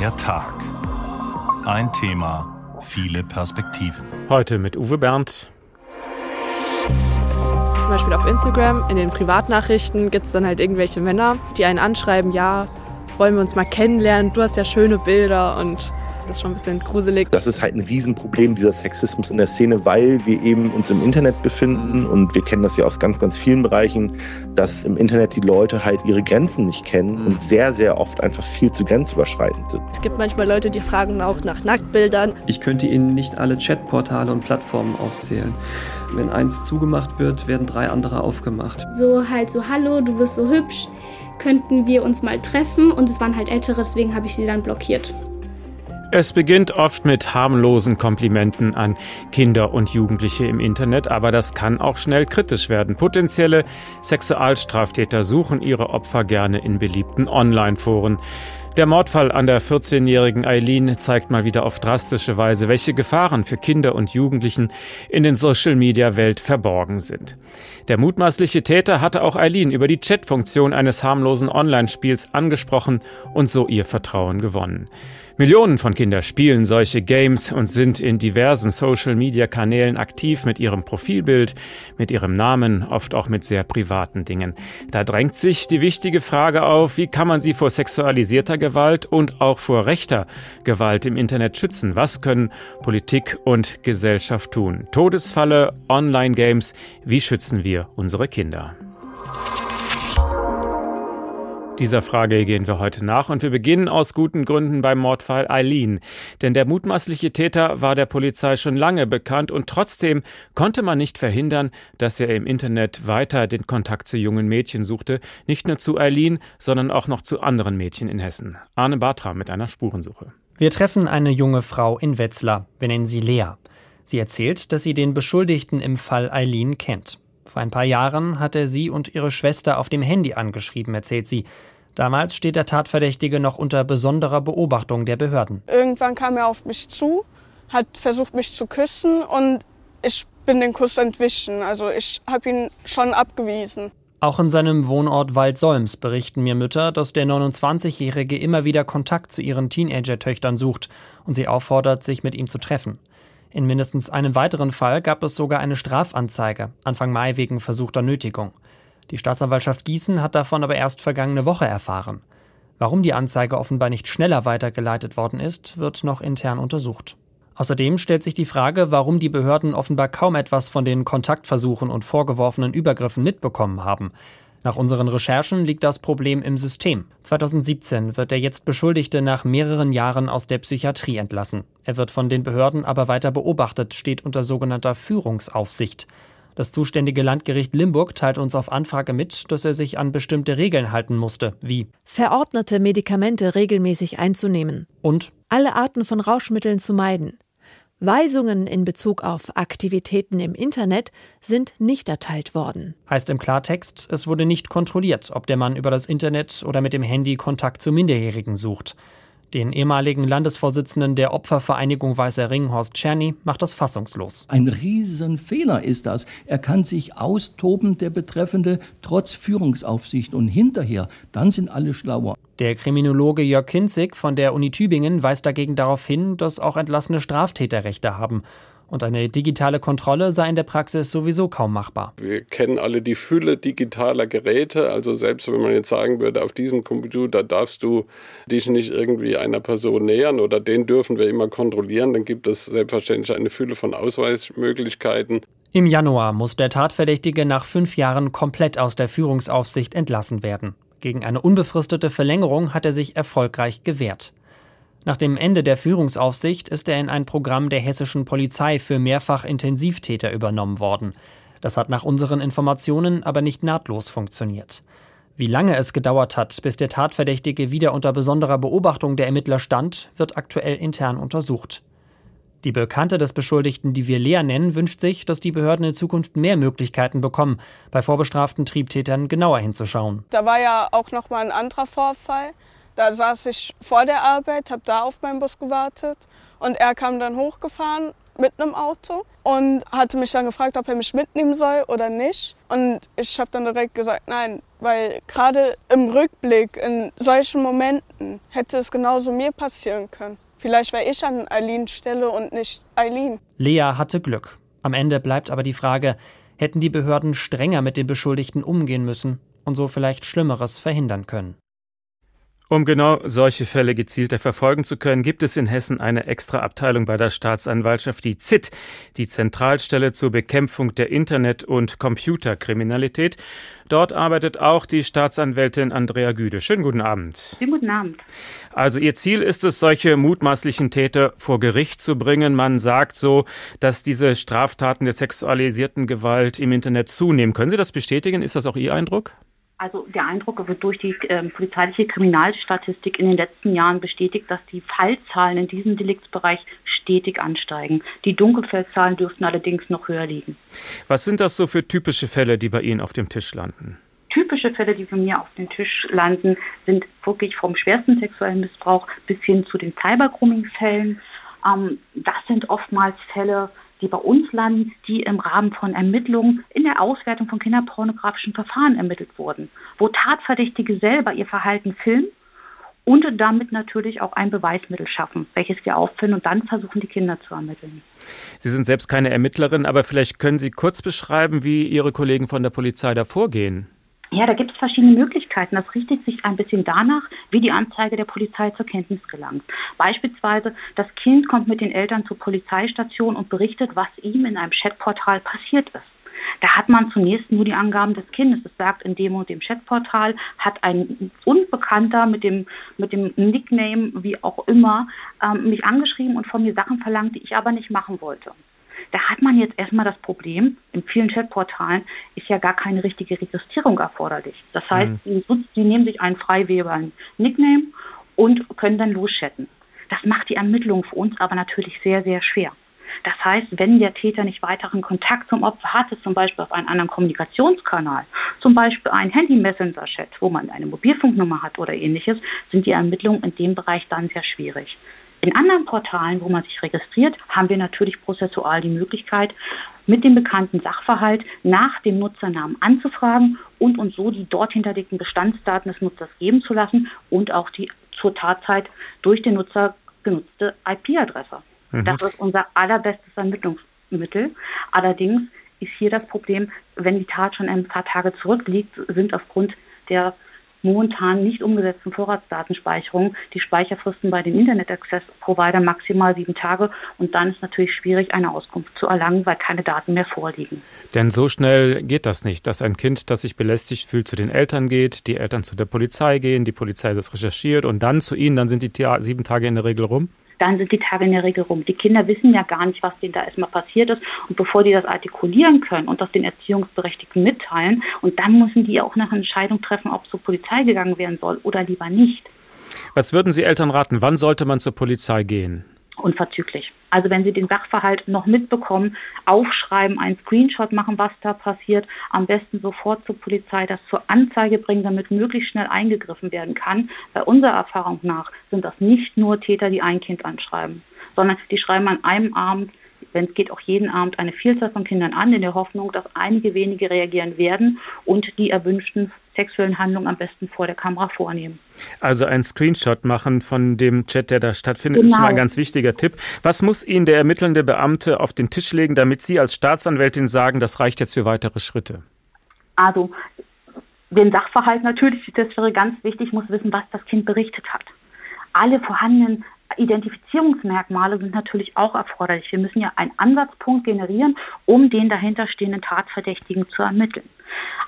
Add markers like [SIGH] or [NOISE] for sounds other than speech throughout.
Der Tag. Ein Thema, viele Perspektiven. Heute mit Uwe Berndt. Zum Beispiel auf Instagram, in den Privatnachrichten gibt es dann halt irgendwelche Männer, die einen anschreiben, ja, wollen wir uns mal kennenlernen, du hast ja schöne Bilder und ist schon ein bisschen gruselig. Das ist halt ein Riesenproblem, dieser Sexismus in der Szene, weil wir eben uns im Internet befinden und wir kennen das ja aus ganz, ganz vielen Bereichen, dass im Internet die Leute halt ihre Grenzen nicht kennen und sehr, sehr oft einfach viel zu grenzüberschreitend sind. Es gibt manchmal Leute, die fragen auch nach Nacktbildern. Ich könnte Ihnen nicht alle Chatportale und Plattformen aufzählen. Wenn eins zugemacht wird, werden drei andere aufgemacht. So halt so, hallo, du bist so hübsch, könnten wir uns mal treffen? Und es waren halt ältere, deswegen habe ich sie dann blockiert. Es beginnt oft mit harmlosen Komplimenten an Kinder und Jugendliche im Internet, aber das kann auch schnell kritisch werden. Potenzielle Sexualstraftäter suchen ihre Opfer gerne in beliebten Online-Foren. Der Mordfall an der 14-jährigen Eileen zeigt mal wieder auf drastische Weise, welche Gefahren für Kinder und Jugendlichen in den Social-Media-Welt verborgen sind. Der mutmaßliche Täter hatte auch Eileen über die Chat-Funktion eines harmlosen Online-Spiels angesprochen und so ihr Vertrauen gewonnen. Millionen von Kindern spielen solche Games und sind in diversen Social-Media-Kanälen aktiv mit ihrem Profilbild, mit ihrem Namen, oft auch mit sehr privaten Dingen. Da drängt sich die wichtige Frage auf, wie kann man sie vor sexualisierter Gewalt und auch vor rechter Gewalt im Internet schützen? Was können Politik und Gesellschaft tun? Todesfalle, Online-Games, wie schützen wir unsere Kinder? Dieser Frage gehen wir heute nach und wir beginnen aus guten Gründen beim Mordfall Eileen. Denn der mutmaßliche Täter war der Polizei schon lange bekannt und trotzdem konnte man nicht verhindern, dass er im Internet weiter den Kontakt zu jungen Mädchen suchte. Nicht nur zu Eileen, sondern auch noch zu anderen Mädchen in Hessen. Arne Bartram mit einer Spurensuche. Wir treffen eine junge Frau in Wetzlar. Wir nennen sie Lea. Sie erzählt, dass sie den Beschuldigten im Fall Eileen kennt. Vor ein paar Jahren hat er sie und ihre Schwester auf dem Handy angeschrieben, erzählt sie. Damals steht der Tatverdächtige noch unter besonderer Beobachtung der Behörden. Irgendwann kam er auf mich zu, hat versucht, mich zu küssen und ich bin den Kuss entwichen. Also ich habe ihn schon abgewiesen. Auch in seinem Wohnort Waldsolms berichten mir Mütter, dass der 29-Jährige immer wieder Kontakt zu ihren Teenager-Töchtern sucht und sie auffordert, sich mit ihm zu treffen. In mindestens einem weiteren Fall gab es sogar eine Strafanzeige, Anfang Mai wegen versuchter Nötigung. Die Staatsanwaltschaft Gießen hat davon aber erst vergangene Woche erfahren. Warum die Anzeige offenbar nicht schneller weitergeleitet worden ist, wird noch intern untersucht. Außerdem stellt sich die Frage, warum die Behörden offenbar kaum etwas von den Kontaktversuchen und vorgeworfenen Übergriffen mitbekommen haben. Nach unseren Recherchen liegt das Problem im System. 2017 wird der jetzt Beschuldigte nach mehreren Jahren aus der Psychiatrie entlassen. Er wird von den Behörden aber weiter beobachtet, steht unter sogenannter Führungsaufsicht. Das zuständige Landgericht Limburg teilt uns auf Anfrage mit, dass er sich an bestimmte Regeln halten musste, wie verordnete Medikamente regelmäßig einzunehmen und alle Arten von Rauschmitteln zu meiden. Weisungen in Bezug auf Aktivitäten im Internet sind nicht erteilt worden. Heißt im Klartext, es wurde nicht kontrolliert, ob der Mann über das Internet oder mit dem Handy Kontakt zu Minderjährigen sucht. Den ehemaligen Landesvorsitzenden der Opfervereinigung Weißer Ring, Horst Czerny, macht das fassungslos. Ein Riesenfehler ist das. Er kann sich austoben, der Betreffende, trotz Führungsaufsicht. Und hinterher, dann sind alle schlauer. Der Kriminologe Jörg Kinzig von der Uni Tübingen weist dagegen darauf hin, dass auch entlassene Straftäter Rechte haben und eine digitale Kontrolle sei in der Praxis sowieso kaum machbar. Wir kennen alle die Fülle digitaler Geräte. Also selbst wenn man jetzt sagen würde, auf diesem Computer darfst du dich nicht irgendwie einer Person nähern oder den dürfen wir immer kontrollieren, dann gibt es selbstverständlich eine Fülle von Ausweismöglichkeiten. Im Januar muss der Tatverdächtige nach fünf Jahren komplett aus der Führungsaufsicht entlassen werden. Gegen eine unbefristete Verlängerung hat er sich erfolgreich gewehrt. Nach dem Ende der Führungsaufsicht ist er in ein Programm der hessischen Polizei für Mehrfach-Intensivtäter übernommen worden. Das hat nach unseren Informationen aber nicht nahtlos funktioniert. Wie lange es gedauert hat, bis der Tatverdächtige wieder unter besonderer Beobachtung der Ermittler stand, wird aktuell intern untersucht. Die Bekannte des Beschuldigten, die wir Lea nennen, wünscht sich, dass die Behörden in Zukunft mehr Möglichkeiten bekommen, bei vorbestraften Triebtätern genauer hinzuschauen. Da war ja auch noch mal ein anderer Vorfall. Da saß ich vor der Arbeit, habe da auf meinen Bus gewartet und er kam dann hochgefahren mit einem Auto und hatte mich dann gefragt, ob er mich mitnehmen soll oder nicht. Und ich habe dann direkt gesagt, nein, weil gerade im Rückblick, in solchen Momenten, hätte es genauso mir passieren können. Vielleicht wäre ich an Eilins Stelle und nicht Eileen. Lea hatte Glück. Am Ende bleibt aber die Frage, hätten die Behörden strenger mit den Beschuldigten umgehen müssen und so vielleicht Schlimmeres verhindern können. Um genau solche Fälle gezielter verfolgen zu können, gibt es in Hessen eine extra Abteilung bei der Staatsanwaltschaft, die ZIT, die Zentralstelle zur Bekämpfung der Internet- und Computerkriminalität. Dort arbeitet auch die Staatsanwältin Andrea Güde. Schönen guten Abend. Schönen guten Abend. Also Ihr Ziel ist es, solche mutmaßlichen Täter vor Gericht zu bringen. Man sagt so, dass diese Straftaten der sexualisierten Gewalt im Internet zunehmen. Können Sie das bestätigen? Ist das auch Ihr Eindruck? Also der Eindruck wird durch die äh, polizeiliche Kriminalstatistik in den letzten Jahren bestätigt, dass die Fallzahlen in diesem Deliktsbereich stetig ansteigen. Die Dunkelfeldzahlen dürften allerdings noch höher liegen. Was sind das so für typische Fälle, die bei Ihnen auf dem Tisch landen? Typische Fälle, die bei mir auf dem Tisch landen, sind wirklich vom schwersten sexuellen Missbrauch bis hin zu den Cybergrooming-Fällen. Ähm, das sind oftmals Fälle, die bei uns landen, die im Rahmen von Ermittlungen in der Auswertung von kinderpornografischen Verfahren ermittelt wurden, wo Tatverdächtige selber ihr Verhalten filmen und damit natürlich auch ein Beweismittel schaffen, welches wir auffinden und dann versuchen, die Kinder zu ermitteln. Sie sind selbst keine Ermittlerin, aber vielleicht können Sie kurz beschreiben, wie Ihre Kollegen von der Polizei da vorgehen. Ja, da gibt es verschiedene Möglichkeiten. Das richtet sich ein bisschen danach, wie die Anzeige der Polizei zur Kenntnis gelangt. Beispielsweise, das Kind kommt mit den Eltern zur Polizeistation und berichtet, was ihm in einem Chatportal passiert ist. Da hat man zunächst nur die Angaben des Kindes. Es sagt, in dem und dem Chatportal hat ein Unbekannter mit dem, mit dem Nickname, wie auch immer, ähm, mich angeschrieben und von mir Sachen verlangt, die ich aber nicht machen wollte. Da hat man jetzt erstmal das Problem, in vielen Chatportalen ist ja gar keine richtige Registrierung erforderlich. Das heißt, mhm. die, nehmen sich einen frei wählbaren Nickname und können dann loschatten. Das macht die Ermittlung für uns aber natürlich sehr, sehr schwer. Das heißt, wenn der Täter nicht weiteren Kontakt zum Opfer hatte, zum Beispiel auf einen anderen Kommunikationskanal, zum Beispiel einen Handy-Messenger-Chat, wo man eine Mobilfunknummer hat oder ähnliches, sind die Ermittlungen in dem Bereich dann sehr schwierig. In anderen Portalen, wo man sich registriert, haben wir natürlich prozessual die Möglichkeit, mit dem bekannten Sachverhalt nach dem Nutzernamen anzufragen und uns so die dort hinterlegten Bestandsdaten des Nutzers geben zu lassen und auch die zur Tatzeit durch den Nutzer genutzte IP-Adresse. Mhm. Das ist unser allerbestes Ermittlungsmittel. Allerdings ist hier das Problem, wenn die Tat schon ein paar Tage zurückliegt, sind aufgrund der momentan nicht umgesetzten Vorratsdatenspeicherung die Speicherfristen bei den Internet Access Provider maximal sieben Tage und dann ist natürlich schwierig, eine Auskunft zu erlangen, weil keine Daten mehr vorliegen. Denn so schnell geht das nicht, dass ein Kind, das sich belästigt fühlt, zu den Eltern geht, die Eltern zu der Polizei gehen, die Polizei das recherchiert und dann zu ihnen, dann sind die sieben Tage in der Regel rum? Dann sind die Tage in der Regel rum. Die Kinder wissen ja gar nicht, was denen da erstmal passiert ist. Und bevor die das artikulieren können und das den Erziehungsberechtigten mitteilen, und dann müssen die auch eine Entscheidung treffen, ob zur Polizei gegangen werden soll oder lieber nicht. Was würden Sie Eltern raten? Wann sollte man zur Polizei gehen? Unverzüglich. Also wenn Sie den Sachverhalt noch mitbekommen, aufschreiben, einen Screenshot machen, was da passiert, am besten sofort zur Polizei das zur Anzeige bringen, damit möglichst schnell eingegriffen werden kann. Bei unserer Erfahrung nach sind das nicht nur Täter, die ein Kind anschreiben, sondern die schreiben an einem Abend wenn es geht, auch jeden Abend eine Vielzahl von Kindern an, in der Hoffnung, dass einige wenige reagieren werden und die erwünschten sexuellen Handlungen am besten vor der Kamera vornehmen. Also ein Screenshot machen von dem Chat, der da stattfindet, genau. ist schon mal ein genau. ganz wichtiger Tipp. Was muss Ihnen der ermittelnde Beamte auf den Tisch legen, damit Sie als Staatsanwältin sagen, das reicht jetzt für weitere Schritte? Also den Sachverhalt natürlich, das wäre ganz wichtig, muss wissen, was das Kind berichtet hat. Alle vorhandenen Identifizierungsmerkmale sind natürlich auch erforderlich. Wir müssen ja einen Ansatzpunkt generieren, um den dahinterstehenden Tatverdächtigen zu ermitteln.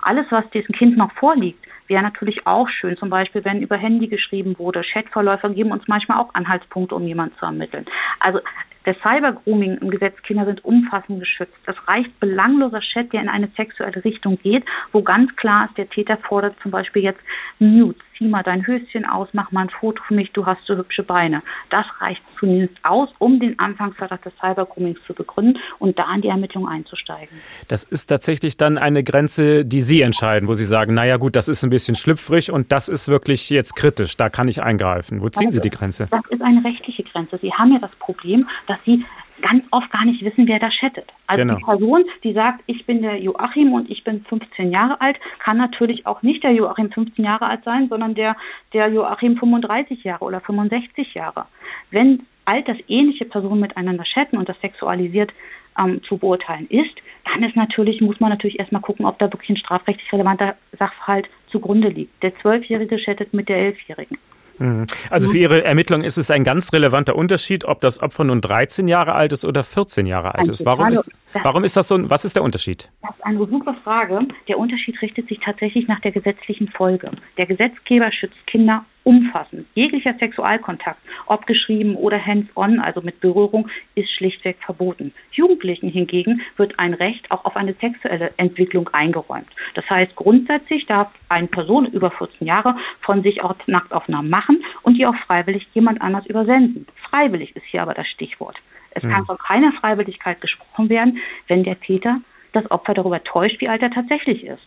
Alles, was diesem Kind noch vorliegt, wäre natürlich auch schön. Zum Beispiel, wenn über Handy geschrieben wurde. Chatverläufe geben uns manchmal auch Anhaltspunkte, um jemanden zu ermitteln. Also der Cybergrooming im Gesetz Kinder sind umfassend geschützt. Es reicht belangloser Chat, der in eine sexuelle Richtung geht, wo ganz klar ist, der Täter fordert zum Beispiel jetzt Nudes, zieh mal dein Höschen aus, mach mal ein Foto für mich, du hast so hübsche Beine. Das reicht zumindest aus, um den Anfangsverdacht des Cybergroomings zu begründen und da in die Ermittlung einzusteigen. Das ist tatsächlich dann eine Grenze, die Sie entscheiden, wo Sie sagen, naja gut, das ist ein bisschen schlüpfrig und das ist wirklich jetzt kritisch, da kann ich eingreifen. Wo ziehen Sie die Grenze? Das ist eine rechtliche Grenze. Sie haben ja das Problem, dass Sie oft gar nicht wissen, wer da chattet. Also Genau. die Person, die sagt, ich bin der Joachim und ich bin 15 Jahre alt, kann natürlich auch nicht der Joachim 15 Jahre alt sein, sondern der, der Joachim 35 Jahre oder 65 Jahre. Wenn altersähnliche Personen miteinander chatten und das sexualisiert ähm, zu beurteilen ist, dann ist natürlich, muss man natürlich erstmal gucken, ob da wirklich ein strafrechtlich relevanter Sachverhalt zugrunde liegt. Der Zwölfjährige chattet mit der Elfjährigen. Mhm. Also für Ihre Ermittlung ist es ein ganz relevanter Unterschied, ob das Opfer nun 13 Jahre alt ist oder 14 Jahre alt ist. Warum ist, warum ist das so? Was ist der Unterschied? Das ist eine super Frage. Der Unterschied richtet sich tatsächlich nach der gesetzlichen Folge. Der Gesetzgeber schützt Kinder umfassend. Jeglicher Sexualkontakt, ob geschrieben oder hands-on, also mit Berührung, ist schlichtweg verboten. Jugendlichen hingegen wird ein Recht auch auf eine sexuelle Entwicklung eingeräumt. Das heißt, grundsätzlich darf eine Person über 14 Jahre von sich auch Nacktaufnahmen machen und die auch freiwillig jemand anders übersenden. Freiwillig ist hier aber das Stichwort. Es kann Hm. von keiner Freiwilligkeit gesprochen werden, wenn der Täter das Opfer darüber täuscht, wie alt er tatsächlich ist.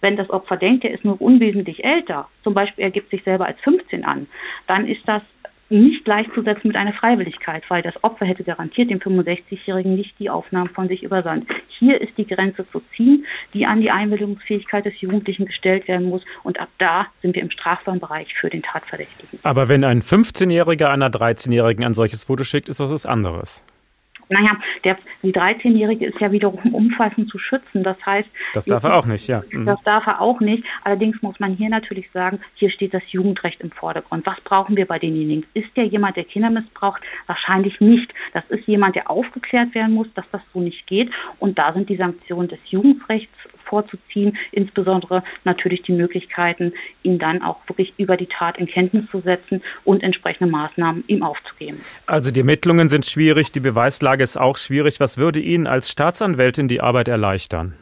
Wenn das Opfer denkt, er ist nur unwesentlich älter, zum Beispiel er gibt sich selber als 15 an, dann ist das nicht gleichzusetzen mit einer Freiwilligkeit, weil das Opfer hätte garantiert dem 65-Jährigen nicht die Aufnahmen von sich übersandt. Hier ist die Grenze zu ziehen, die an die Einwilligungsfähigkeit des Jugendlichen gestellt werden muss und ab da sind wir im strafbaren Bereich für den Tatverdächtigen. Aber wenn ein 15-Jähriger einer 13-Jährigen ein solches Foto schickt, ist das was anderes. Naja, der, die 13-Jährige ist ja wiederum umfassend zu schützen. Das heißt, Das darf er auch nicht, ja. Mhm. Das darf er auch nicht. Allerdings muss man hier natürlich sagen, hier steht das Jugendrecht im Vordergrund. Was brauchen wir bei denjenigen? Ist der jemand, der Kinder missbraucht? Wahrscheinlich nicht. Das ist jemand, der aufgeklärt werden muss, dass das so nicht geht. Und da sind die Sanktionen des Jugendrechts vorzuziehen, insbesondere natürlich die Möglichkeiten, ihn dann auch wirklich über die Tat in Kenntnis zu setzen und entsprechende Maßnahmen ihm aufzugeben. Also die Ermittlungen sind schwierig, die Beweislage ist auch schwierig. Was würde Ihnen als Staatsanwältin die Arbeit erleichtern?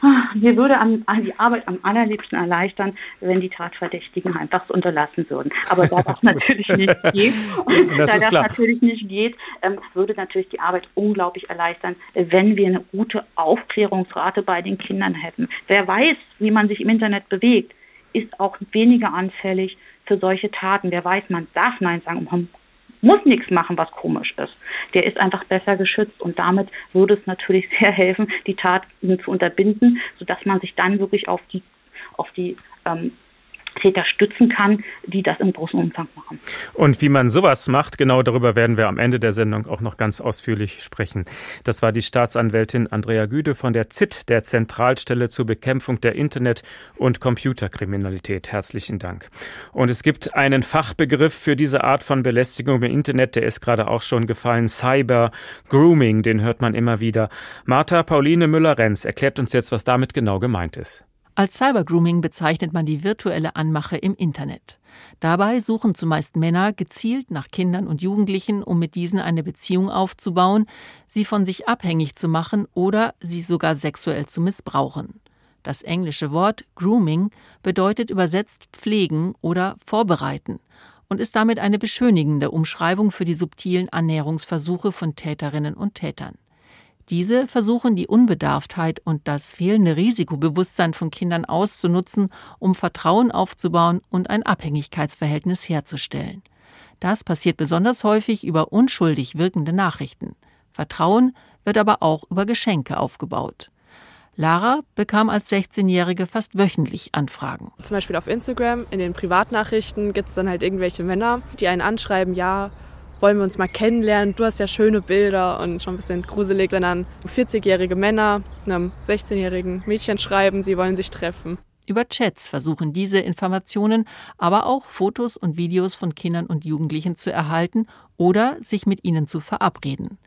Ah, Mir würde an, an die Arbeit am allerliebsten erleichtern, wenn die Tatverdächtigen einfach es unterlassen würden. Aber da das [LAUGHS] natürlich nicht geht, Das da das klar. natürlich nicht geht, ähm, würde natürlich die Arbeit unglaublich erleichtern, wenn wir eine gute Aufklärungsrate bei den Kindern hätten. Wer weiß, wie man sich im Internet bewegt, ist auch weniger anfällig für solche Taten. Wer weiß, man darf Nein sagen und man muss nichts machen, was komisch ist. Der ist einfach besser geschützt und damit würde es natürlich [LAUGHS] sehr helfen, die Taten zu unterbinden, sodass man sich dann wirklich auf die, auf die ähm, Täter stützen kann, die das im großen Umfang machen. Und wie man sowas macht, genau darüber werden wir am Ende der Sendung auch noch ganz ausführlich sprechen. Das war die Staatsanwältin Andrea Güde von der ZIT, der Zentralstelle zur Bekämpfung der Internet- und Computerkriminalität. Herzlichen Dank. Und es gibt einen Fachbegriff für diese Art von Belästigung im Internet, der ist gerade auch schon gefallen, Cyber Grooming, den hört man immer wieder. Martha Pauline Müller-Renz erklärt uns jetzt, was damit genau gemeint ist. Als Cybergrooming bezeichnet man die virtuelle Anmache im Internet. Dabei suchen zumeist Männer gezielt nach Kindern und Jugendlichen, um mit diesen eine Beziehung aufzubauen, sie von sich abhängig zu machen oder sie sogar sexuell zu missbrauchen. Das englische Wort Grooming bedeutet übersetzt pflegen oder vorbereiten und ist damit eine beschönigende Umschreibung für die subtilen Annäherungsversuche von Täterinnen und Tätern. Diese versuchen die Unbedarftheit und das fehlende Risikobewusstsein von Kindern auszunutzen, um Vertrauen aufzubauen und ein Abhängigkeitsverhältnis herzustellen. Das passiert besonders häufig über unschuldig wirkende Nachrichten. Vertrauen wird aber auch über Geschenke aufgebaut. Lara bekam als 16-Jährige fast wöchentlich Anfragen. Zum Beispiel auf Instagram, in den Privatnachrichten gibt es dann halt irgendwelche Männer, die einen anschreiben, ja, wollen wir uns mal kennenlernen, du hast ja schöne Bilder und schon ein bisschen gruselig, wenn dann 40-jährige Männer einem 16-jährigen Mädchen schreiben, sie wollen sich treffen. Über Chats versuchen diese Informationen, aber auch Fotos und Videos von Kindern und Jugendlichen zu erhalten oder sich mit ihnen zu verabreden.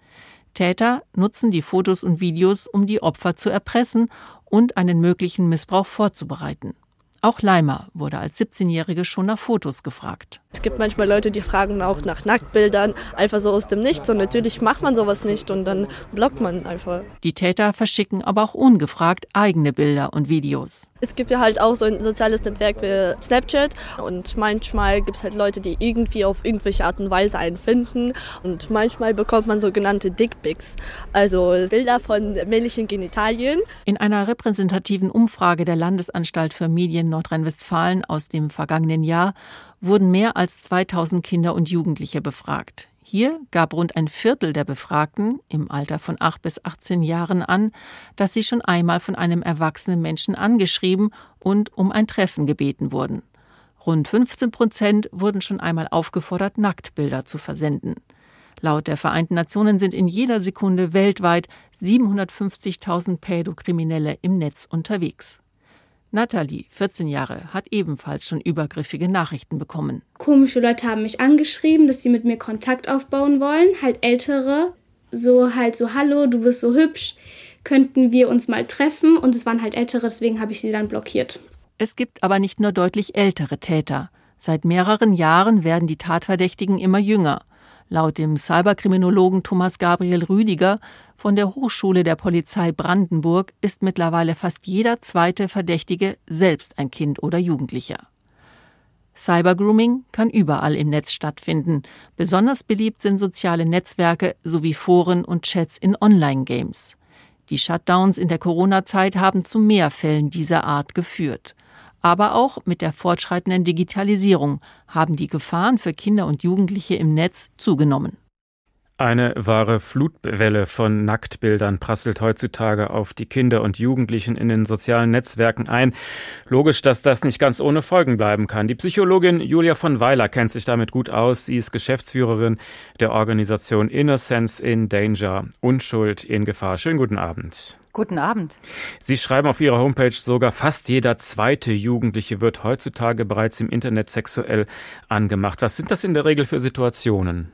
Täter nutzen die Fotos und Videos, um die Opfer zu erpressen und einen möglichen Missbrauch vorzubereiten. Auch Leimer wurde als 17-Jährige schon nach Fotos gefragt. Es gibt manchmal Leute, die fragen auch nach Nacktbildern, einfach so aus dem Nichts. Und natürlich macht man sowas nicht und dann blockt man einfach. Die Täter verschicken aber auch ungefragt eigene Bilder und Videos. Es gibt ja halt auch so ein soziales Netzwerk wie Snapchat und manchmal gibt es halt Leute, die irgendwie auf irgendwelche Art und Weise einen finden und manchmal bekommt man sogenannte Dickpics, also Bilder von männlichen Genitalien. In einer repräsentativen Umfrage der Landesanstalt für Medien Nordrhein-Westfalen aus dem vergangenen Jahr wurden mehr als 2000 Kinder und Jugendliche befragt. Hier gab rund ein Viertel der Befragten im Alter von 8 bis 18 Jahren an, dass sie schon einmal von einem erwachsenen Menschen angeschrieben und um ein Treffen gebeten wurden. Rund 15 Prozent wurden schon einmal aufgefordert, Nacktbilder zu versenden. Laut der Vereinten Nationen sind in jeder Sekunde weltweit 750.000 Pädokriminelle im Netz unterwegs. Natalie, 14 Jahre, hat ebenfalls schon übergriffige Nachrichten bekommen. Komische Leute haben mich angeschrieben, dass sie mit mir Kontakt aufbauen wollen, halt ältere, so halt so hallo, du bist so hübsch, könnten wir uns mal treffen und es waren halt ältere, deswegen habe ich sie dann blockiert. Es gibt aber nicht nur deutlich ältere Täter. Seit mehreren Jahren werden die Tatverdächtigen immer jünger. Laut dem Cyberkriminologen Thomas Gabriel Rüdiger von der Hochschule der Polizei Brandenburg ist mittlerweile fast jeder zweite Verdächtige selbst ein Kind oder Jugendlicher. Cybergrooming kann überall im Netz stattfinden. Besonders beliebt sind soziale Netzwerke sowie Foren und Chats in Online-Games. Die Shutdowns in der Corona-Zeit haben zu mehr Fällen dieser Art geführt. Aber auch mit der fortschreitenden Digitalisierung haben die Gefahren für Kinder und Jugendliche im Netz zugenommen. Eine wahre Flutwelle von Nacktbildern prasselt heutzutage auf die Kinder und Jugendlichen in den sozialen Netzwerken ein. Logisch, dass das nicht ganz ohne Folgen bleiben kann. Die Psychologin Julia von Weiler kennt sich damit gut aus. Sie ist Geschäftsführerin der Organisation Innocence in Danger, Unschuld in Gefahr. Schönen guten Abend. Guten Abend. Sie schreiben auf Ihrer Homepage sogar, fast jeder zweite Jugendliche wird heutzutage bereits im Internet sexuell angemacht. Was sind das in der Regel für Situationen?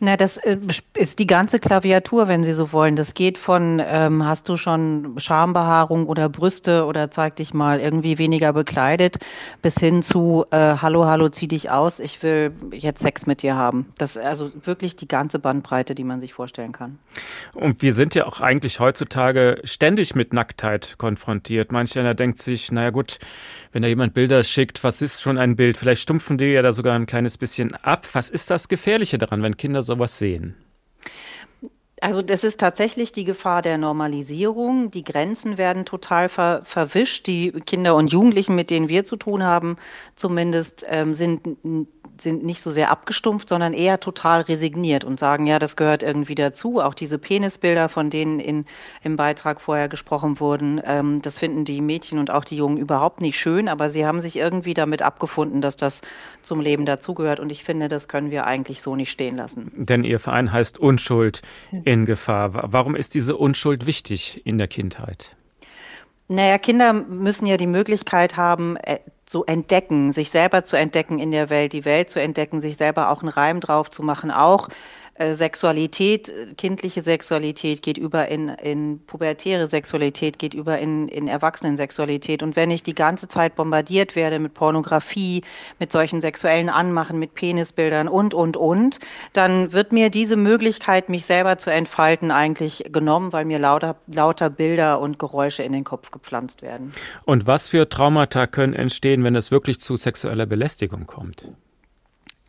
Na, das äh, ist die ganze Klaviatur, wenn Sie so wollen. Das geht von, ähm, hast du schon Schambehaarung oder Brüste oder zeig dich mal irgendwie weniger bekleidet, bis hin zu, äh, hallo, hallo, zieh dich aus, ich will jetzt Sex mit dir haben. Das ist also wirklich die ganze Bandbreite, die man sich vorstellen kann. Und wir sind ja auch eigentlich heutzutage ständig mit Nacktheit konfrontiert. Manch einer denkt sich, naja gut, wenn da jemand Bilder schickt, was ist schon ein Bild? Vielleicht stumpfen die ja da sogar ein kleines bisschen ab. Was ist das Gefährliche daran, wenn Kinder sowas sehen? Also das ist tatsächlich die Gefahr der Normalisierung. Die Grenzen werden total ver verwischt. Die Kinder und Jugendlichen, mit denen wir zu tun haben, zumindest ähm, sind sind nicht so sehr abgestumpft, sondern eher total resigniert und sagen, ja, das gehört irgendwie dazu. Auch diese Penisbilder, von denen in, im Beitrag vorher gesprochen wurden, ähm, das finden die Mädchen und auch die Jungen überhaupt nicht schön, aber sie haben sich irgendwie damit abgefunden, dass das zum Leben dazugehört. Und ich finde, das können wir eigentlich so nicht stehen lassen. Denn Ihr Verein heißt Unschuld in Gefahr. Warum ist diese Unschuld wichtig in der Kindheit? Naja, Kinder müssen ja die Möglichkeit haben, äh, zu entdecken, sich selber zu entdecken in der Welt, die Welt zu entdecken, sich selber auch einen Reim drauf zu machen, auch äh, Sexualität, kindliche Sexualität geht über in, in pubertäre Sexualität, geht über in, in Erwachsenensexualität. Und wenn ich die ganze Zeit bombardiert werde mit Pornografie, mit solchen sexuellen Anmachen, mit Penisbildern und, und, und, dann wird mir diese Möglichkeit, mich selber zu entfalten, eigentlich genommen, weil mir lauter, lauter Bilder und Geräusche in den Kopf gepflanzt werden. Und was für Traumata können entstehen, wenn es wirklich zu sexueller Belästigung kommt?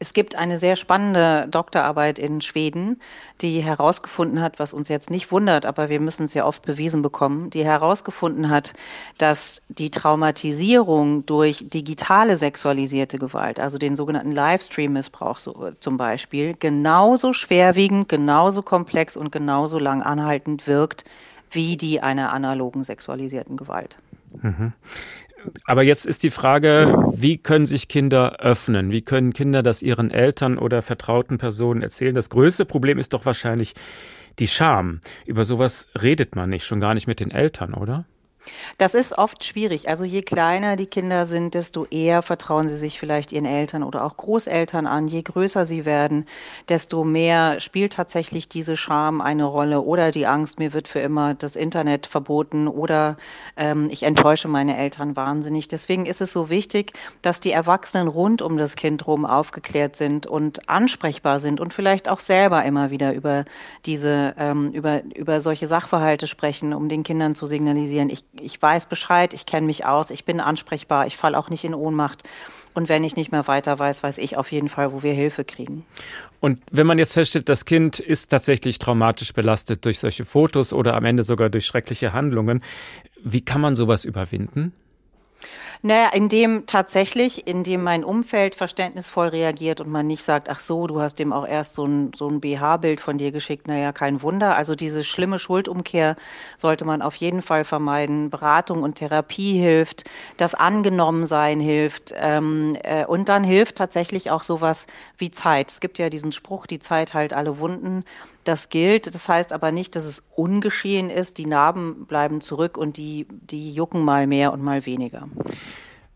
Es gibt eine sehr spannende Doktorarbeit in Schweden, die herausgefunden hat, was uns jetzt nicht wundert, aber wir müssen es ja oft bewiesen bekommen, die herausgefunden hat, dass die Traumatisierung durch digitale sexualisierte Gewalt, also den sogenannten Livestream-Missbrauch zum Beispiel, genauso schwerwiegend, genauso komplex und genauso lang anhaltend wirkt wie die einer analogen sexualisierten Gewalt. Mhm. Aber jetzt ist die Frage, wie können sich Kinder öffnen? Wie können Kinder das ihren Eltern oder vertrauten Personen erzählen? Das größte Problem ist doch wahrscheinlich die Scham. Über sowas redet man nicht, schon gar nicht mit den Eltern, oder? Das ist oft schwierig. Also je kleiner die Kinder sind, desto eher vertrauen sie sich vielleicht ihren Eltern oder auch Großeltern an. Je größer sie werden, desto mehr spielt tatsächlich diese Scham eine Rolle oder die Angst, mir wird für immer das Internet verboten oder ähm, ich enttäusche meine Eltern wahnsinnig. Deswegen ist es so wichtig, dass die Erwachsenen rund um das Kind rum aufgeklärt sind und ansprechbar sind und vielleicht auch selber immer wieder über diese, ähm, über, über solche Sachverhalte sprechen, um den Kindern zu signalisieren, ich ich weiß Bescheid, ich kenne mich aus, ich bin ansprechbar, ich falle auch nicht in Ohnmacht. Und wenn ich nicht mehr weiter weiß, weiß ich auf jeden Fall, wo wir Hilfe kriegen. Und wenn man jetzt feststellt, das Kind ist tatsächlich traumatisch belastet durch solche Fotos oder am Ende sogar durch schreckliche Handlungen, wie kann man sowas überwinden? Naja, indem tatsächlich, indem mein Umfeld verständnisvoll reagiert und man nicht sagt, ach so, du hast dem auch erst so ein, so ein BH-Bild von dir geschickt, naja, kein Wunder. Also diese schlimme Schuldumkehr sollte man auf jeden Fall vermeiden. Beratung und Therapie hilft, das Angenommensein hilft ähm, äh, und dann hilft tatsächlich auch sowas wie Zeit. Es gibt ja diesen Spruch, die Zeit heilt alle Wunden. Das gilt. Das heißt aber nicht, dass es ungeschehen ist. Die Narben bleiben zurück und die, die jucken mal mehr und mal weniger.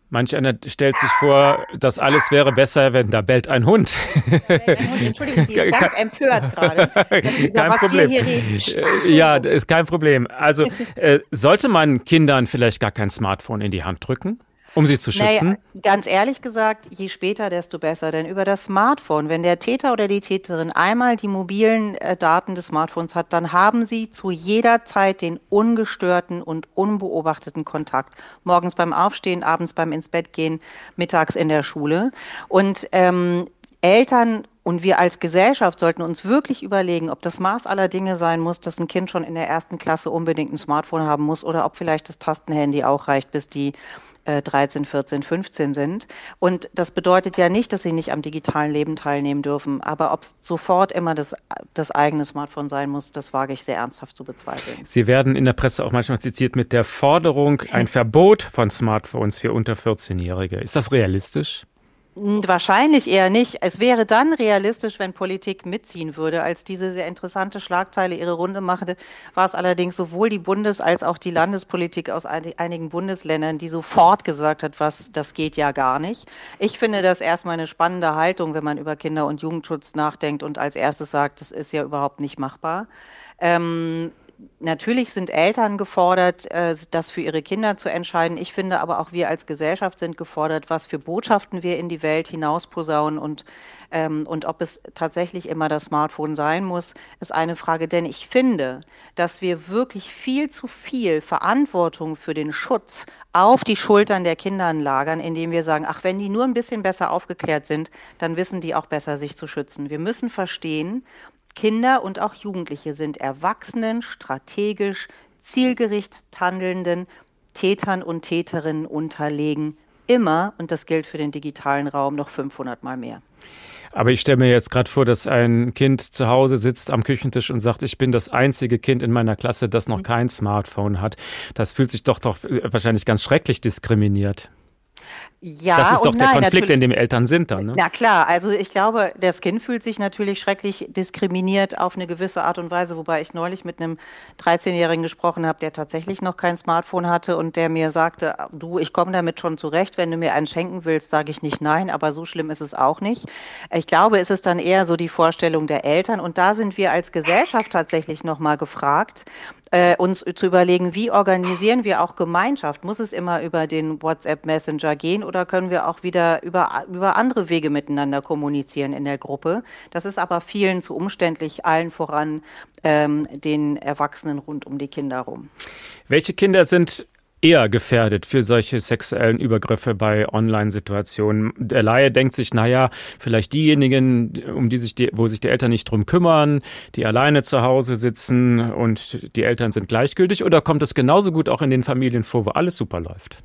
Manch einer stellt sich vor, das alles wäre besser, wenn da bellt ein Hund. Ein Hund Entschuldigung, die ist ganz empört gerade. Kein Problem. Äh, ja, ist kein Problem. Also äh, sollte man Kindern vielleicht gar kein Smartphone in die Hand drücken? Um sie zu schützen? Naja, ganz ehrlich gesagt, je später, desto besser. Denn über das Smartphone, wenn der Täter oder die Täterin einmal die mobilen äh, Daten des Smartphones hat, dann haben sie zu jeder Zeit den ungestörten und unbeobachteten Kontakt. Morgens beim Aufstehen, abends beim ins Bett gehen, mittags in der Schule. Und ähm, Eltern und wir als Gesellschaft sollten uns wirklich überlegen, ob das Maß aller Dinge sein muss, dass ein Kind schon in der ersten Klasse unbedingt ein Smartphone haben muss oder ob vielleicht das Tastenhandy auch reicht, bis die 13, 14, 15 sind. Und das bedeutet ja nicht, dass sie nicht am digitalen Leben teilnehmen dürfen. Aber ob es sofort immer das, das eigene Smartphone sein muss, das wage ich sehr ernsthaft zu bezweifeln. Sie werden in der Presse auch manchmal zitiert mit der Forderung, ein [LAUGHS] Verbot von Smartphones für unter 14-Jährige. Ist das realistisch? Wahrscheinlich eher nicht. Es wäre dann realistisch, wenn Politik mitziehen würde. Als diese sehr interessante Schlagzeile ihre Runde machte, war es allerdings sowohl die Bundes- als auch die Landespolitik aus einigen Bundesländern, die sofort gesagt hat, was, das geht ja gar nicht. Ich finde das erstmal eine spannende Haltung, wenn man über Kinder- und Jugendschutz nachdenkt und als erstes sagt, das ist ja überhaupt nicht machbar. Ähm, natürlich sind Eltern gefordert, äh, das für ihre Kinder zu entscheiden. Ich finde aber auch wir als Gesellschaft sind gefordert, was für Botschaften wir in die Welt hinaus posaunen und, ähm, und ob es tatsächlich immer das Smartphone sein muss, ist eine Frage. Denn ich finde, dass wir wirklich viel zu viel Verantwortung für den Schutz auf die Schultern der Kinder lagern, indem wir sagen, ach, wenn die nur ein bisschen besser aufgeklärt sind, dann wissen die auch besser, sich zu schützen. Wir müssen verstehen, Kinder und auch Jugendliche sind Erwachsenen strategisch, zielgerichtet handelnden Tätern und Täterinnen unterlegen. Immer, und das gilt für den digitalen Raum, noch 500 Mal mehr. Aber ich stelle mir jetzt gerade vor, dass ein Kind zu Hause sitzt am Küchentisch und sagt, ich bin das einzige Kind in meiner Klasse, das noch kein Smartphone hat. Das fühlt sich doch doch wahrscheinlich ganz schrecklich diskriminiert. Ja, das ist doch der nein, Konflikt, in dem Eltern sind dann. Ne? Na klar, also ich glaube, das Kind fühlt sich natürlich schrecklich diskriminiert auf eine gewisse Art und Weise, wobei ich neulich mit einem 13-Jährigen gesprochen habe, der tatsächlich noch kein Smartphone hatte und der mir sagte, du, ich komme damit schon zurecht, wenn du mir einen schenken willst, sage ich nicht nein, aber so schlimm ist es auch nicht. Ich glaube, es ist dann eher so die Vorstellung der Eltern und da sind wir als Gesellschaft tatsächlich nochmal gefragt, äh, uns zu überlegen, wie organisieren wir auch Gemeinschaft? Muss es immer über den WhatsApp Messenger gehen oder können wir auch wieder über, über andere Wege miteinander kommunizieren in der Gruppe? Das ist aber vielen zu umständlich, allen voran ähm, den Erwachsenen rund um die Kinder rum. Welche Kinder sind eher gefährdet für solche sexuellen Übergriffe bei Online-Situationen. Der Laie denkt sich, naja, vielleicht diejenigen, um die sich die, wo sich die Eltern nicht drum kümmern, die alleine zu Hause sitzen und die Eltern sind gleichgültig, oder kommt es genauso gut auch in den Familien vor, wo alles super läuft?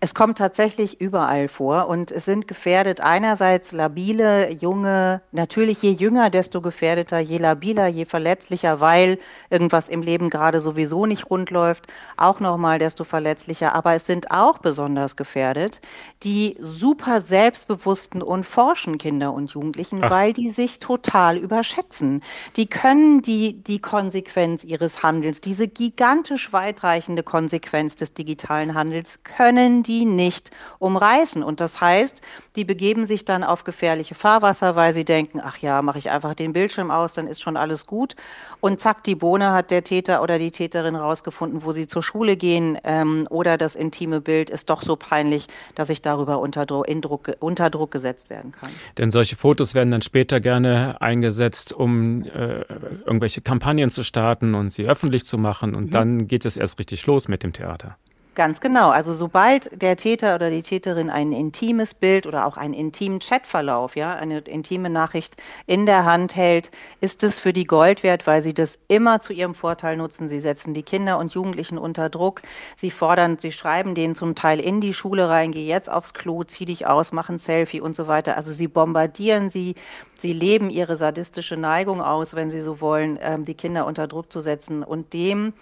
Es kommt tatsächlich überall vor und es sind gefährdet einerseits labile, junge, natürlich je jünger, desto gefährdeter, je labiler, je verletzlicher, weil irgendwas im Leben gerade sowieso nicht rund läuft, auch nochmal desto verletzlicher. Aber es sind auch besonders gefährdet die super selbstbewussten und forschen Kinder und Jugendlichen, Ach. weil die sich total überschätzen. Die können die, die Konsequenz ihres Handelns, diese gigantisch weitreichende Konsequenz des digitalen Handels können können die nicht umreißen. Und das heißt, die begeben sich dann auf gefährliche Fahrwasser, weil sie denken, ach ja, mache ich einfach den Bildschirm aus, dann ist schon alles gut. Und zack, die Bohne hat der Täter oder die Täterin rausgefunden, wo sie zur Schule gehen ähm, oder das intime Bild ist doch so peinlich, dass ich darüber unter Druck, Druck, unter Druck gesetzt werden kann. Denn solche Fotos werden dann später gerne eingesetzt, um äh, irgendwelche Kampagnen zu starten und sie öffentlich zu machen. Und mhm. dann geht es erst richtig los mit dem Theater. Ganz genau. Also sobald der Täter oder die Täterin ein intimes Bild oder auch einen intimen Chatverlauf, ja, eine intime Nachricht in der Hand hält, ist es für die Gold wert, weil sie das immer zu ihrem Vorteil nutzen. Sie setzen die Kinder und Jugendlichen unter Druck. Sie fordern, sie schreiben denen zum Teil in die Schule rein, geh jetzt aufs Klo, zieh dich aus, mach ein Selfie und so weiter. Also sie bombardieren sie, sie leben ihre sadistische Neigung aus, wenn sie so wollen, ähm, die Kinder unter Druck zu setzen. Und dem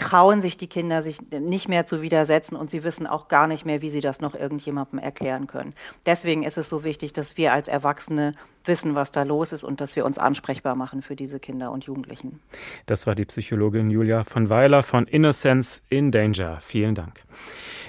trauen sich die Kinder sich nicht mehr zu widersetzen und sie wissen auch gar nicht mehr, wie sie das noch irgendjemandem erklären können. Deswegen ist es so wichtig, dass wir als Erwachsene wissen, was da los ist und dass wir uns ansprechbar machen für diese Kinder und Jugendlichen. Das war die Psychologin Julia von Weiler von Innocence in Danger. Vielen Dank.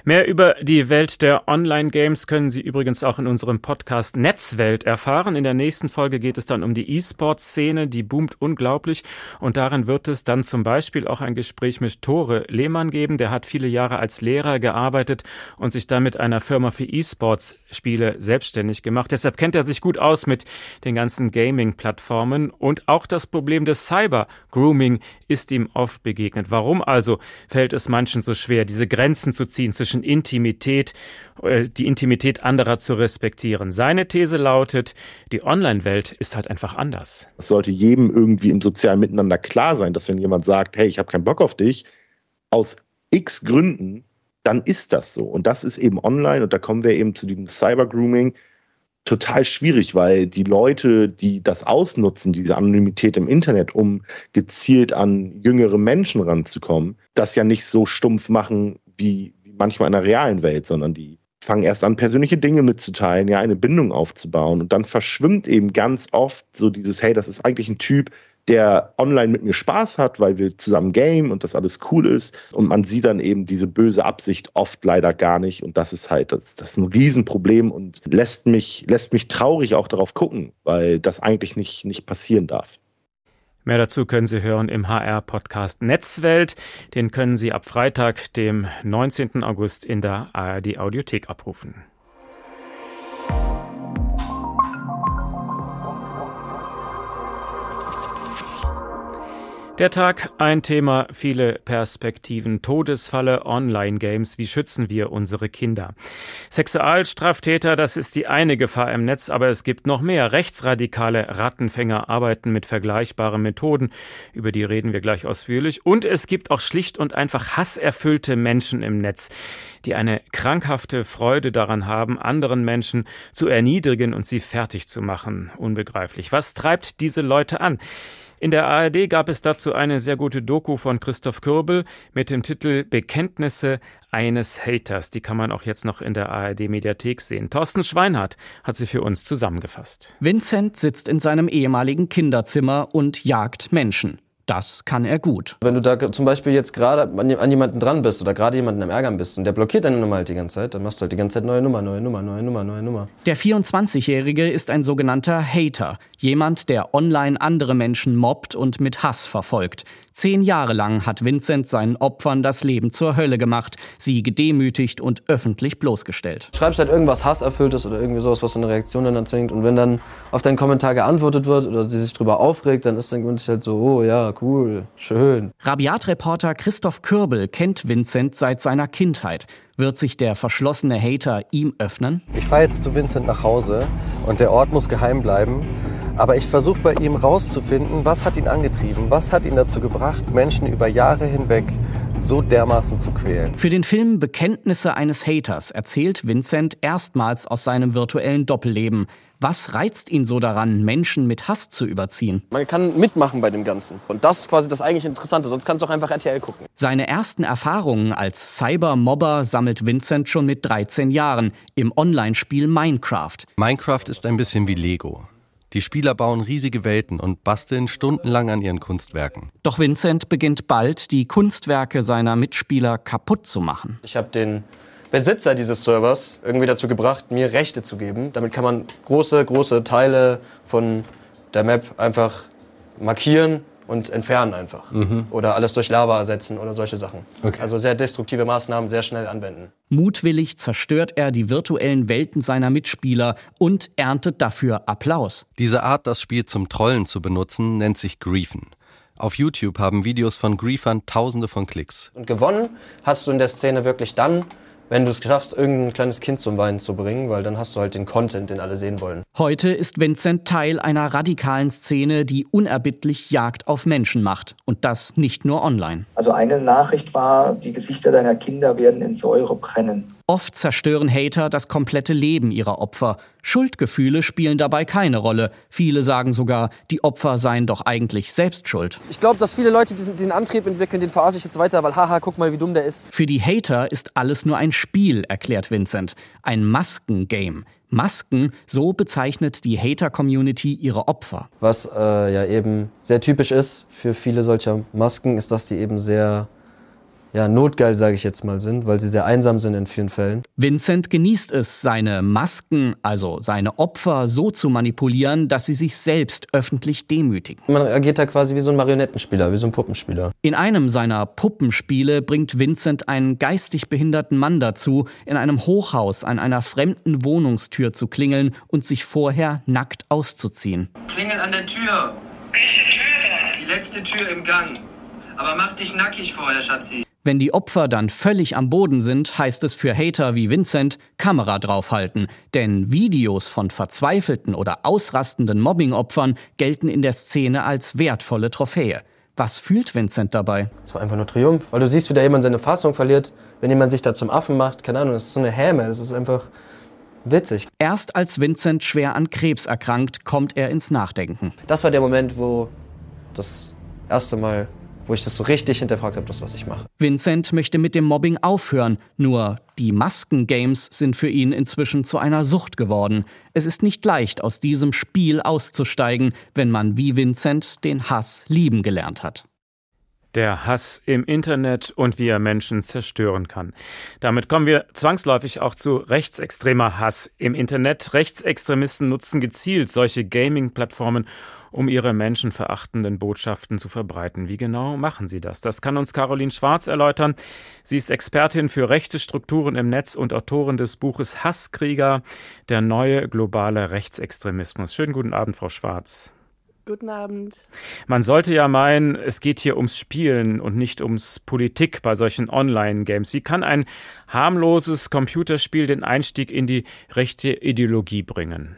Mehr über die Welt der Online-Games können Sie übrigens auch in unserem Podcast Netzwelt erfahren. In der nächsten Folge geht es dann um die E-Sport-Szene, die boomt unglaublich. Und darin wird es dann zum Beispiel auch ein Gespräch mit Tore Lehmann geben. Der hat viele Jahre als Lehrer gearbeitet und sich dann mit einer Firma für E-Sports-Spiele selbstständig gemacht. Deshalb kennt er sich gut aus mit den ganzen Gaming-Plattformen. Und auch das Problem des Cyber-Grooming ist ihm oft begegnet. Warum also fällt es manchen so schwer, diese Grenzen zu ziehen zwischen Intimität, äh, die Intimität anderer zu respektieren. Seine These lautet, die Online-Welt ist halt einfach anders. Es sollte jedem irgendwie im sozialen Miteinander klar sein, dass wenn jemand sagt, hey, ich habe keinen Bock auf dich, aus x Gründen, dann ist das so. Und das ist eben online und da kommen wir eben zu diesem Cyber-Grooming total schwierig, weil die Leute, die das ausnutzen, diese Anonymität im Internet, um gezielt an jüngere Menschen ranzukommen, das ja nicht so stumpf machen, wie, manchmal in der realen Welt, sondern die fangen erst an, persönliche Dinge mitzuteilen, ja, eine Bindung aufzubauen. Und dann verschwimmt eben ganz oft so dieses, hey, das ist eigentlich ein Typ, der online mit mir Spaß hat, weil wir zusammen game und das alles cool ist. Und man sieht dann eben diese böse Absicht oft leider gar nicht. Und das ist halt, das, das ist ein Riesenproblem und lässt mich, lässt mich traurig auch darauf gucken, weil das eigentlich nicht, nicht passieren darf. Mehr dazu können Sie hören im HR-Podcast Netzwelt. Den können Sie ab Freitag, dem 19. August in der ARD Audiothek abrufen. Der Tag, ein Thema, viele Perspektiven, Todesfalle, Online-Games, wie schützen wir unsere Kinder? Sexualstraftäter, das ist die eine Gefahr im Netz, aber es gibt noch mehr. Rechtsradikale Rattenfänger arbeiten mit vergleichbaren Methoden, über die reden wir gleich ausführlich. Und es gibt auch schlicht und einfach hasserfüllte Menschen im Netz, die eine krankhafte Freude daran haben, anderen Menschen zu erniedrigen und sie fertig zu machen. Unbegreiflich. Was treibt diese Leute an? In der ARD gab es dazu eine sehr gute Doku von Christoph Kürbel mit dem Titel Bekenntnisse eines Haters. Die kann man auch jetzt noch in der ARD Mediathek sehen. Thorsten Schweinhardt hat sie für uns zusammengefasst. Vincent sitzt in seinem ehemaligen Kinderzimmer und jagt Menschen. Das kann er gut. Wenn du da zum Beispiel jetzt gerade an jemanden dran bist oder gerade jemanden am Ärgern bist und der blockiert deine Nummer halt die ganze Zeit, dann machst du halt die ganze Zeit neue Nummer, neue Nummer, neue Nummer, neue Nummer. Der 24-Jährige ist ein sogenannter Hater. Jemand, der online andere Menschen mobbt und mit Hass verfolgt. Zehn Jahre lang hat Vincent seinen Opfern das Leben zur Hölle gemacht, sie gedemütigt und öffentlich bloßgestellt. Schreibst halt irgendwas Hasserfülltes oder irgendwie sowas, was eine Reaktion dann erzwingt. Und wenn dann auf deinen Kommentar geantwortet wird oder sie sich drüber aufregt, dann ist dann halt so, oh ja, cool, schön. Rabiat-Reporter Christoph Kürbel kennt Vincent seit seiner Kindheit. Wird sich der verschlossene Hater ihm öffnen? Ich fahre jetzt zu Vincent nach Hause und der Ort muss geheim bleiben. Aber ich versuche bei ihm rauszufinden, was hat ihn angetrieben, was hat ihn dazu gebracht, Menschen über Jahre hinweg so dermaßen zu quälen. Für den Film Bekenntnisse eines Haters erzählt Vincent erstmals aus seinem virtuellen Doppelleben. Was reizt ihn so daran, Menschen mit Hass zu überziehen? Man kann mitmachen bei dem Ganzen. Und das ist quasi das eigentlich Interessante. Sonst kannst du auch einfach RTL gucken. Seine ersten Erfahrungen als Cybermobber sammelt Vincent schon mit 13 Jahren im Online-Spiel Minecraft. Minecraft ist ein bisschen wie Lego. Die Spieler bauen riesige Welten und basteln stundenlang an ihren Kunstwerken. Doch Vincent beginnt bald, die Kunstwerke seiner Mitspieler kaputt zu machen. Ich habe den Besitzer dieses Servers irgendwie dazu gebracht, mir Rechte zu geben. Damit kann man große, große Teile von der Map einfach markieren und entfernen einfach. Mhm. Oder alles durch Lava ersetzen oder solche Sachen. Okay. Also sehr destruktive Maßnahmen sehr schnell anwenden. Mutwillig zerstört er die virtuellen Welten seiner Mitspieler und erntet dafür Applaus. Diese Art, das Spiel zum Trollen zu benutzen, nennt sich Griefen. Auf YouTube haben Videos von Griefern tausende von Klicks. Und gewonnen hast du in der Szene wirklich dann, wenn du es schaffst, irgendein kleines Kind zum Weinen zu bringen, weil dann hast du halt den Content, den alle sehen wollen. Heute ist Vincent Teil einer radikalen Szene, die unerbittlich Jagd auf Menschen macht. Und das nicht nur online. Also eine Nachricht war, die Gesichter deiner Kinder werden in Säure brennen. Oft zerstören Hater das komplette Leben ihrer Opfer. Schuldgefühle spielen dabei keine Rolle. Viele sagen sogar, die Opfer seien doch eigentlich selbst schuld. Ich glaube, dass viele Leute diesen, diesen Antrieb entwickeln, den verarsche ich jetzt weiter, weil haha, guck mal, wie dumm der ist. Für die Hater ist alles nur ein Spiel, erklärt Vincent. Ein Maskengame. Masken, so bezeichnet die Hater-Community ihre Opfer. Was äh, ja eben sehr typisch ist für viele solcher Masken, ist, dass die eben sehr ja, notgeil, sage ich jetzt mal, sind, weil sie sehr einsam sind in vielen Fällen. Vincent genießt es, seine Masken, also seine Opfer, so zu manipulieren, dass sie sich selbst öffentlich demütigen. Man agiert da quasi wie so ein Marionettenspieler, wie so ein Puppenspieler. In einem seiner Puppenspiele bringt Vincent einen geistig behinderten Mann dazu, in einem Hochhaus an einer fremden Wohnungstür zu klingeln und sich vorher nackt auszuziehen. Klingel an der Tür. Welche Tür denn? Die letzte Tür im Gang. Aber mach dich nackig vorher, Schatzi. Wenn die Opfer dann völlig am Boden sind, heißt es für Hater wie Vincent Kamera draufhalten. Denn Videos von verzweifelten oder ausrastenden Mobbingopfern gelten in der Szene als wertvolle Trophäe. Was fühlt Vincent dabei? Es war einfach nur Triumph, weil du siehst, wie da jemand seine Fassung verliert, wenn jemand sich da zum Affen macht. Keine Ahnung, das ist so eine Häme, das ist einfach witzig. Erst als Vincent schwer an Krebs erkrankt, kommt er ins Nachdenken. Das war der Moment, wo das erste Mal wo ich das so richtig hinterfragt habe, das, was ich mache. Vincent möchte mit dem Mobbing aufhören, nur die Maskengames sind für ihn inzwischen zu einer Sucht geworden. Es ist nicht leicht, aus diesem Spiel auszusteigen, wenn man wie Vincent den Hass lieben gelernt hat. Der Hass im Internet und wie er Menschen zerstören kann. Damit kommen wir zwangsläufig auch zu rechtsextremer Hass im Internet. Rechtsextremisten nutzen gezielt solche Gaming-Plattformen, um ihre menschenverachtenden Botschaften zu verbreiten. Wie genau machen sie das? Das kann uns Caroline Schwarz erläutern. Sie ist Expertin für rechte Strukturen im Netz und Autorin des Buches Hasskrieger, der neue globale Rechtsextremismus. Schönen guten Abend, Frau Schwarz. Guten Abend. Man sollte ja meinen, es geht hier ums Spielen und nicht ums Politik bei solchen Online-Games. Wie kann ein harmloses Computerspiel den Einstieg in die rechte Ideologie bringen?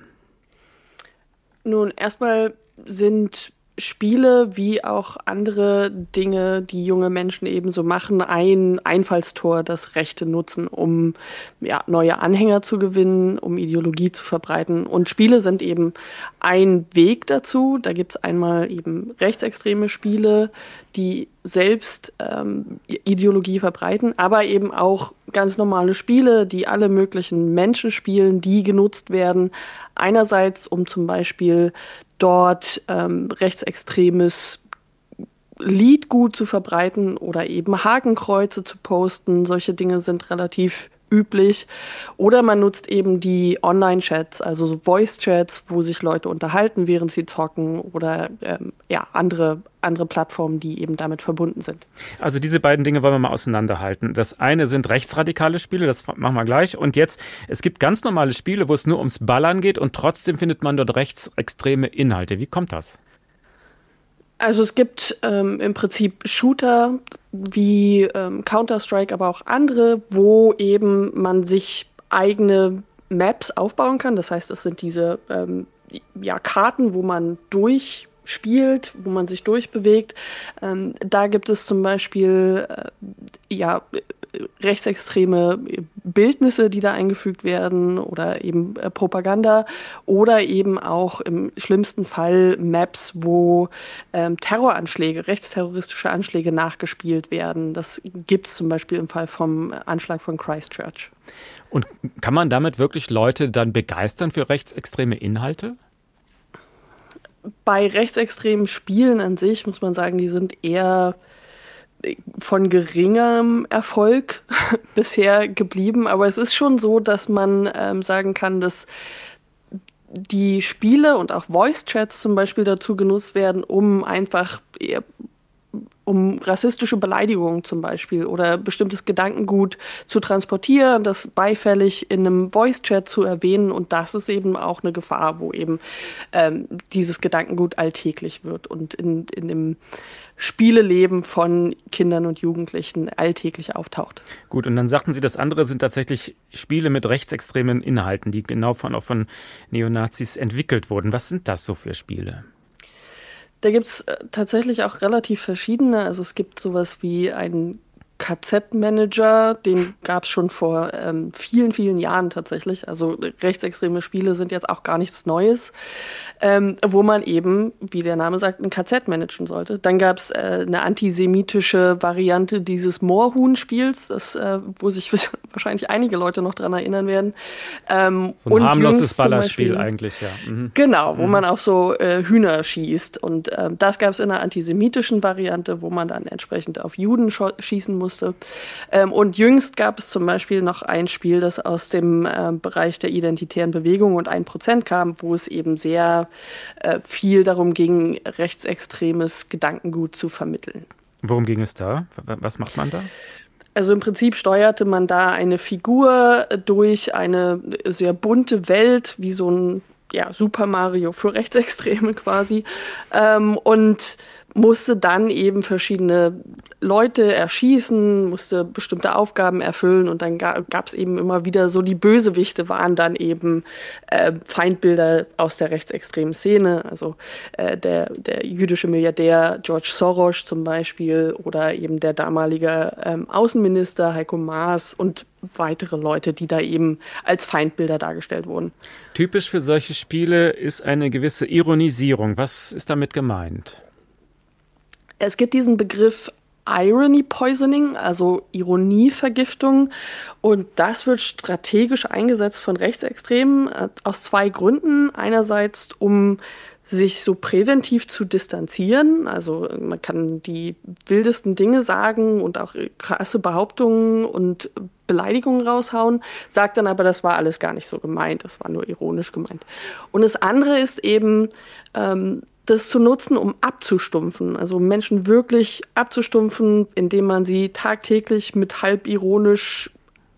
Nun, erstmal sind Spiele wie auch andere Dinge, die junge Menschen ebenso machen, ein Einfallstor, das Rechte nutzen, um ja, neue Anhänger zu gewinnen, um Ideologie zu verbreiten. Und Spiele sind eben ein Weg dazu. Da gibt es einmal eben rechtsextreme Spiele, die selbst ähm, Ideologie verbreiten, aber eben auch ganz normale Spiele, die alle möglichen Menschen spielen, die genutzt werden. Einerseits, um zum Beispiel dort ähm, rechtsextremes Lied gut zu verbreiten oder eben Hakenkreuze zu posten. Solche Dinge sind relativ üblich. Oder man nutzt eben die Online-Chats, also so Voice-Chats, wo sich Leute unterhalten, während sie zocken oder ähm, ja, andere, andere Plattformen, die eben damit verbunden sind. Also diese beiden Dinge wollen wir mal auseinanderhalten. Das eine sind rechtsradikale Spiele, das machen wir gleich. Und jetzt, es gibt ganz normale Spiele, wo es nur ums Ballern geht und trotzdem findet man dort rechtsextreme Inhalte. Wie kommt das? Also es gibt ähm, im Prinzip Shooter wie ähm, Counter-Strike, aber auch andere, wo eben man sich eigene Maps aufbauen kann. Das heißt, es sind diese ähm, ja, Karten, wo man durchspielt, wo man sich durchbewegt. Ähm, da gibt es zum Beispiel äh, ja, rechtsextreme Bildnisse, die da eingefügt werden oder eben äh, Propaganda oder eben auch im schlimmsten Fall Maps, wo ähm, Terroranschläge, rechtsterroristische Anschläge nachgespielt werden. Das gibt es zum Beispiel im Fall vom Anschlag von Christchurch. Und kann man damit wirklich Leute dann begeistern für rechtsextreme Inhalte? Bei rechtsextremen Spielen an sich muss man sagen, die sind eher von geringem Erfolg [LAUGHS] bisher geblieben, aber es ist schon so, dass man ähm, sagen kann, dass die Spiele und auch Voice-Chats zum Beispiel dazu genutzt werden, um einfach um rassistische Beleidigungen zum Beispiel oder bestimmtes Gedankengut zu transportieren, das beifällig in einem Voice-Chat zu erwähnen. Und das ist eben auch eine Gefahr, wo eben ähm, dieses Gedankengut alltäglich wird und in, in dem Spieleleben von Kindern und Jugendlichen alltäglich auftaucht. Gut, und dann sagten Sie, das andere sind tatsächlich Spiele mit rechtsextremen Inhalten, die genau von, auch von Neonazis entwickelt wurden. Was sind das so für Spiele? Da gibt es äh, tatsächlich auch relativ verschiedene. Also es gibt sowas wie ein KZ-Manager, den gab es schon vor ähm, vielen, vielen Jahren tatsächlich. Also rechtsextreme Spiele sind jetzt auch gar nichts Neues, ähm, wo man eben, wie der Name sagt, ein KZ managen sollte. Dann gab es äh, eine antisemitische Variante dieses Moorhuhn-Spiels, äh, wo sich [LAUGHS] wahrscheinlich einige Leute noch dran erinnern werden. Ähm, so ein harmloses Ballerspiel eigentlich, ja. Mhm. Genau, wo mhm. man auf so äh, Hühner schießt. Und äh, das gab es in einer antisemitischen Variante, wo man dann entsprechend auf Juden schießen muss musste. Ähm, und jüngst gab es zum Beispiel noch ein Spiel, das aus dem äh, Bereich der identitären Bewegung und 1% kam, wo es eben sehr äh, viel darum ging, rechtsextremes Gedankengut zu vermitteln. Worum ging es da? Was macht man da? Also im Prinzip steuerte man da eine Figur durch eine sehr bunte Welt, wie so ein ja, Super Mario für Rechtsextreme quasi. Ähm, und musste dann eben verschiedene Leute erschießen, musste bestimmte Aufgaben erfüllen und dann gab es eben immer wieder so, die Bösewichte waren dann eben äh, Feindbilder aus der rechtsextremen Szene, also äh, der, der jüdische Milliardär George Soros zum Beispiel oder eben der damalige ähm, Außenminister Heiko Maas und weitere Leute, die da eben als Feindbilder dargestellt wurden. Typisch für solche Spiele ist eine gewisse Ironisierung. Was ist damit gemeint? Es gibt diesen Begriff Irony Poisoning, also Ironievergiftung. Und das wird strategisch eingesetzt von Rechtsextremen äh, aus zwei Gründen. Einerseits, um sich so präventiv zu distanzieren. Also man kann die wildesten Dinge sagen und auch krasse Behauptungen und Beleidigungen raushauen, sagt dann aber, das war alles gar nicht so gemeint, das war nur ironisch gemeint. Und das andere ist eben, ähm, das zu nutzen, um abzustumpfen, also Menschen wirklich abzustumpfen, indem man sie tagtäglich mit halbironisch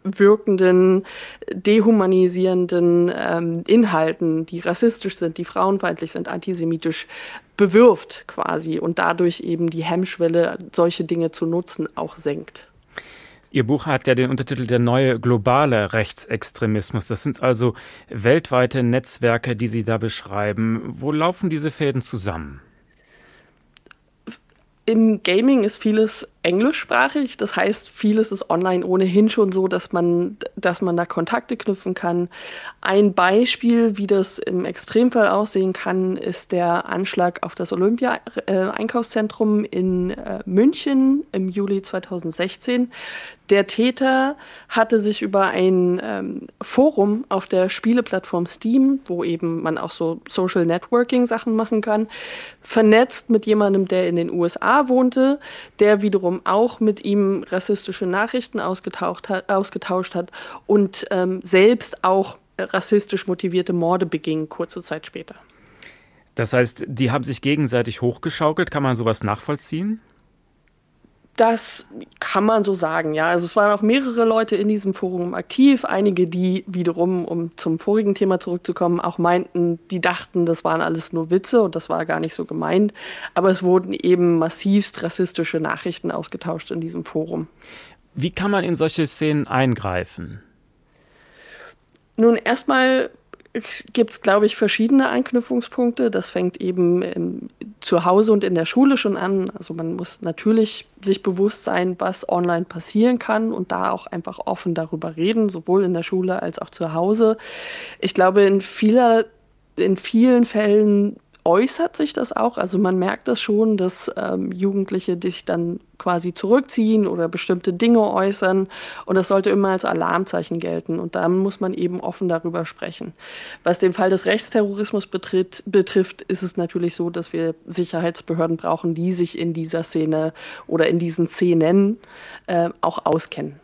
wirkenden, dehumanisierenden ähm, Inhalten, die rassistisch sind, die frauenfeindlich sind, antisemitisch bewirft quasi und dadurch eben die Hemmschwelle, solche Dinge zu nutzen, auch senkt. Ihr Buch hat ja den Untertitel Der neue globale Rechtsextremismus. Das sind also weltweite Netzwerke, die Sie da beschreiben. Wo laufen diese Fäden zusammen? Im Gaming ist vieles englischsprachig, das heißt, vieles ist online ohnehin schon so, dass man, dass man da Kontakte knüpfen kann. Ein Beispiel, wie das im Extremfall aussehen kann, ist der Anschlag auf das Olympia-Einkaufszentrum in äh, München im Juli 2016. Der Täter hatte sich über ein ähm, Forum auf der Spieleplattform Steam, wo eben man auch so Social Networking Sachen machen kann, vernetzt mit jemandem, der in den USA wohnte, der wiederum auch mit ihm rassistische Nachrichten ausgetauscht hat, ausgetauscht hat und ähm, selbst auch rassistisch motivierte Morde beging kurze Zeit später. Das heißt, die haben sich gegenseitig hochgeschaukelt. Kann man sowas nachvollziehen? Das kann man so sagen, ja. Also es waren auch mehrere Leute in diesem Forum aktiv. Einige, die wiederum, um zum vorigen Thema zurückzukommen, auch meinten, die dachten, das waren alles nur Witze und das war gar nicht so gemeint. Aber es wurden eben massivst rassistische Nachrichten ausgetauscht in diesem Forum. Wie kann man in solche Szenen eingreifen? Nun, erstmal gibt es, glaube ich, verschiedene Anknüpfungspunkte. Das fängt eben ähm, zu Hause und in der Schule schon an. Also man muss natürlich sich bewusst sein, was online passieren kann und da auch einfach offen darüber reden, sowohl in der Schule als auch zu Hause. Ich glaube, in vieler in vielen Fällen äußert sich das auch. Also man merkt das schon, dass ähm, Jugendliche sich dann quasi zurückziehen oder bestimmte Dinge äußern. Und das sollte immer als Alarmzeichen gelten. Und dann muss man eben offen darüber sprechen. Was den Fall des Rechtsterrorismus betritt, betrifft, ist es natürlich so, dass wir Sicherheitsbehörden brauchen, die sich in dieser Szene oder in diesen Szenen äh, auch auskennen.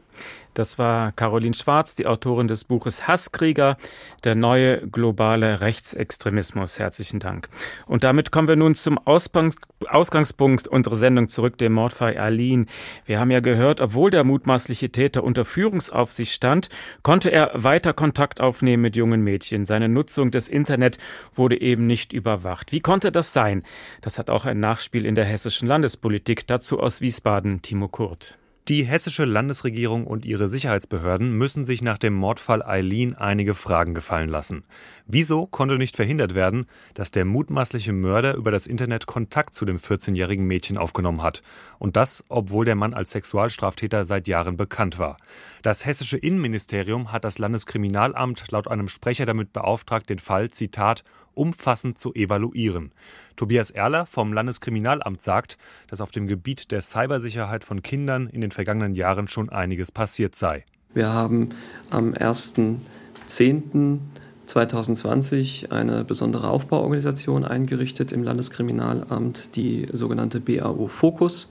Das war Caroline Schwarz, die Autorin des Buches Hasskrieger, der neue globale Rechtsextremismus. Herzlichen Dank. Und damit kommen wir nun zum Ausgangspunkt unserer Sendung zurück, dem Mordfall Aline. Wir haben ja gehört, obwohl der mutmaßliche Täter unter Führungsaufsicht stand, konnte er weiter Kontakt aufnehmen mit jungen Mädchen. Seine Nutzung des Internet wurde eben nicht überwacht. Wie konnte das sein? Das hat auch ein Nachspiel in der hessischen Landespolitik. Dazu aus Wiesbaden, Timo Kurt. Die hessische Landesregierung und ihre Sicherheitsbehörden müssen sich nach dem Mordfall Eileen einige Fragen gefallen lassen. Wieso konnte nicht verhindert werden, dass der mutmaßliche Mörder über das Internet Kontakt zu dem 14-jährigen Mädchen aufgenommen hat? Und das, obwohl der Mann als Sexualstraftäter seit Jahren bekannt war. Das hessische Innenministerium hat das Landeskriminalamt laut einem Sprecher damit beauftragt, den Fall, Zitat, umfassend zu evaluieren. Tobias Erler vom Landeskriminalamt sagt, dass auf dem Gebiet der Cybersicherheit von Kindern in den vergangenen Jahren schon einiges passiert sei. Wir haben am 1.10.2020 eine besondere Aufbauorganisation eingerichtet im Landeskriminalamt, die sogenannte BAO Fokus,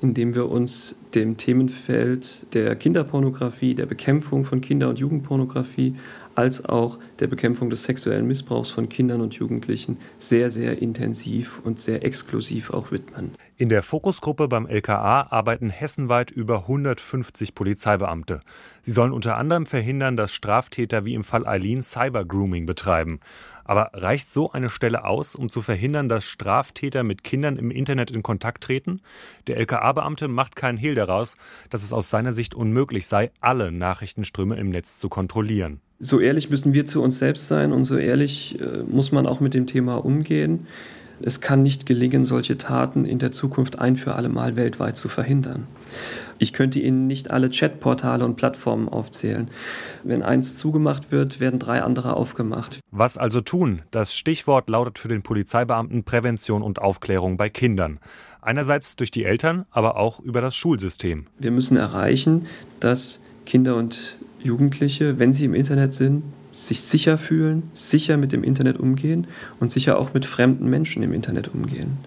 in dem wir uns dem Themenfeld der Kinderpornografie, der Bekämpfung von Kinder- und Jugendpornografie als auch der Bekämpfung des sexuellen Missbrauchs von Kindern und Jugendlichen sehr, sehr intensiv und sehr exklusiv auch widmen. In der Fokusgruppe beim LKA arbeiten hessenweit über 150 Polizeibeamte. Sie sollen unter anderem verhindern, dass Straftäter wie im Fall Eileen Cybergrooming betreiben. Aber reicht so eine Stelle aus, um zu verhindern, dass Straftäter mit Kindern im Internet in Kontakt treten? Der LKA-Beamte macht keinen Hehl daraus, dass es aus seiner Sicht unmöglich sei, alle Nachrichtenströme im Netz zu kontrollieren. So ehrlich müssen wir zu uns selbst sein und so ehrlich äh, muss man auch mit dem Thema umgehen. Es kann nicht gelingen, solche Taten in der Zukunft ein für alle Mal weltweit zu verhindern. Ich könnte Ihnen nicht alle Chatportale und Plattformen aufzählen. Wenn eins zugemacht wird, werden drei andere aufgemacht. Was also tun? Das Stichwort lautet für den Polizeibeamten Prävention und Aufklärung bei Kindern. Einerseits durch die Eltern, aber auch über das Schulsystem. Wir müssen erreichen, dass Kinder und Jugendliche, wenn sie im Internet sind, sich sicher fühlen, sicher mit dem Internet umgehen und sicher auch mit fremden Menschen im Internet umgehen.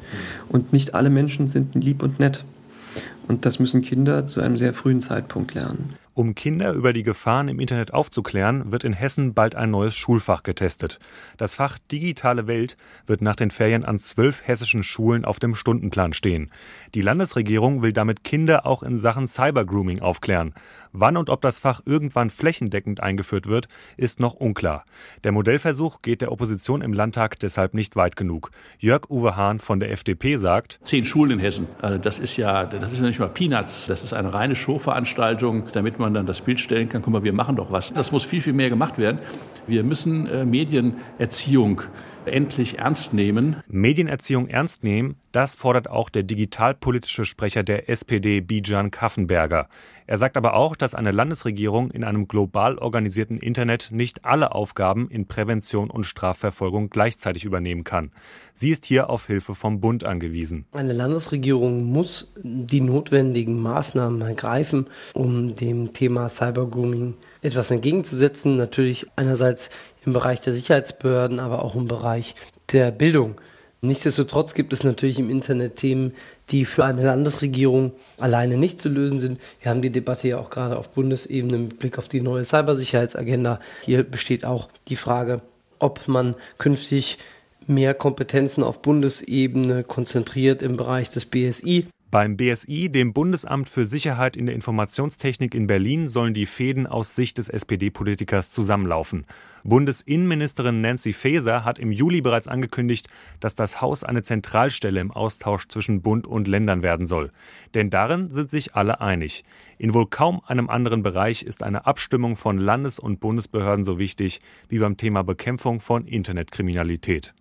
Und nicht alle Menschen sind lieb und nett. Und das müssen Kinder zu einem sehr frühen Zeitpunkt lernen. Um Kinder über die Gefahren im Internet aufzuklären, wird in Hessen bald ein neues Schulfach getestet. Das Fach Digitale Welt wird nach den Ferien an zwölf hessischen Schulen auf dem Stundenplan stehen. Die Landesregierung will damit Kinder auch in Sachen Cybergrooming aufklären. Wann und ob das Fach irgendwann flächendeckend eingeführt wird, ist noch unklar. Der Modellversuch geht der Opposition im Landtag deshalb nicht weit genug. Jörg Uwe Hahn von der FDP sagt: Zehn Schulen in Hessen. Also das ist ja, das ist ja nicht mal Peanuts. Das ist eine reine Showveranstaltung, damit man dann das Bild stellen kann. Guck mal, wir machen doch was. Das muss viel, viel mehr gemacht werden. Wir müssen äh, Medienerziehung endlich ernst nehmen. Medienerziehung ernst nehmen, das fordert auch der digitalpolitische Sprecher der SPD, Bijan Kaffenberger. Er sagt aber auch, dass eine Landesregierung in einem global organisierten Internet nicht alle Aufgaben in Prävention und Strafverfolgung gleichzeitig übernehmen kann. Sie ist hier auf Hilfe vom Bund angewiesen. Eine Landesregierung muss die notwendigen Maßnahmen ergreifen, um dem Thema Cybergrooming etwas entgegenzusetzen. Natürlich einerseits im Bereich der Sicherheitsbehörden, aber auch im Bereich der Bildung. Nichtsdestotrotz gibt es natürlich im Internet Themen, die für eine Landesregierung alleine nicht zu lösen sind. Wir haben die Debatte ja auch gerade auf Bundesebene mit Blick auf die neue Cybersicherheitsagenda. Hier besteht auch die Frage, ob man künftig mehr Kompetenzen auf Bundesebene konzentriert im Bereich des BSI. Beim BSI, dem Bundesamt für Sicherheit in der Informationstechnik in Berlin, sollen die Fäden aus Sicht des SPD-Politikers zusammenlaufen. Bundesinnenministerin Nancy Faeser hat im Juli bereits angekündigt, dass das Haus eine Zentralstelle im Austausch zwischen Bund und Ländern werden soll. Denn darin sind sich alle einig. In wohl kaum einem anderen Bereich ist eine Abstimmung von Landes- und Bundesbehörden so wichtig wie beim Thema Bekämpfung von Internetkriminalität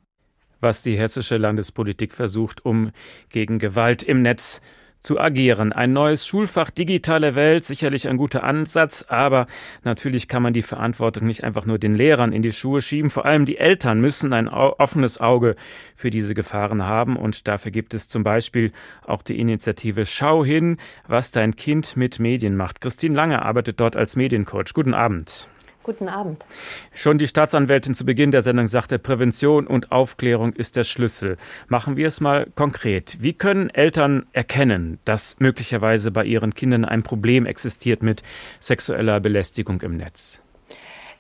was die hessische Landespolitik versucht, um gegen Gewalt im Netz zu agieren. Ein neues Schulfach Digitale Welt, sicherlich ein guter Ansatz, aber natürlich kann man die Verantwortung nicht einfach nur den Lehrern in die Schuhe schieben. Vor allem die Eltern müssen ein offenes Auge für diese Gefahren haben und dafür gibt es zum Beispiel auch die Initiative Schau hin, was dein Kind mit Medien macht. Christine Lange arbeitet dort als Mediencoach. Guten Abend. Guten Abend. Schon die Staatsanwältin zu Beginn der Sendung sagte, Prävention und Aufklärung ist der Schlüssel. Machen wir es mal konkret. Wie können Eltern erkennen, dass möglicherweise bei ihren Kindern ein Problem existiert mit sexueller Belästigung im Netz?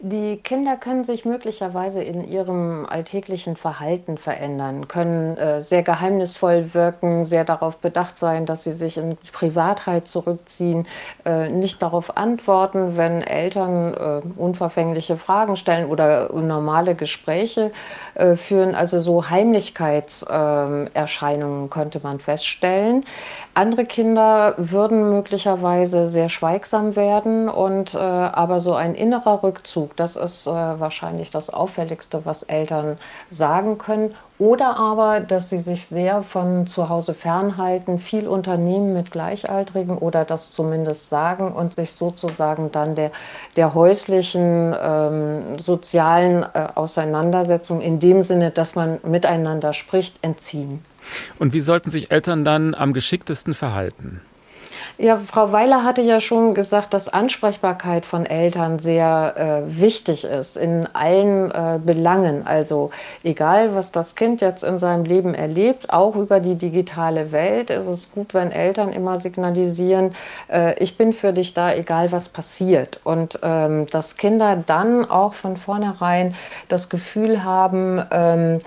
Die Kinder können sich möglicherweise in ihrem alltäglichen Verhalten verändern, können äh, sehr geheimnisvoll wirken, sehr darauf bedacht sein, dass sie sich in Privatheit zurückziehen, äh, nicht darauf antworten, wenn Eltern äh, unverfängliche Fragen stellen oder normale Gespräche äh, führen. Also so Heimlichkeitserscheinungen könnte man feststellen. Andere Kinder würden möglicherweise sehr schweigsam werden und äh, aber so ein innerer Rückzug, das ist äh, wahrscheinlich das Auffälligste, was Eltern sagen können. Oder aber, dass sie sich sehr von zu Hause fernhalten, viel unternehmen mit Gleichaltrigen oder das zumindest sagen und sich sozusagen dann der, der häuslichen ähm, sozialen äh, Auseinandersetzung in dem Sinne, dass man miteinander spricht, entziehen. Und wie sollten sich Eltern dann am geschicktesten verhalten? Ja, Frau Weiler hatte ja schon gesagt, dass Ansprechbarkeit von Eltern sehr äh, wichtig ist in allen äh, Belangen. Also egal, was das Kind jetzt in seinem Leben erlebt, auch über die digitale Welt, ist es gut, wenn Eltern immer signalisieren, äh, ich bin für dich da, egal was passiert. Und ähm, dass Kinder dann auch von vornherein das Gefühl haben, ähm,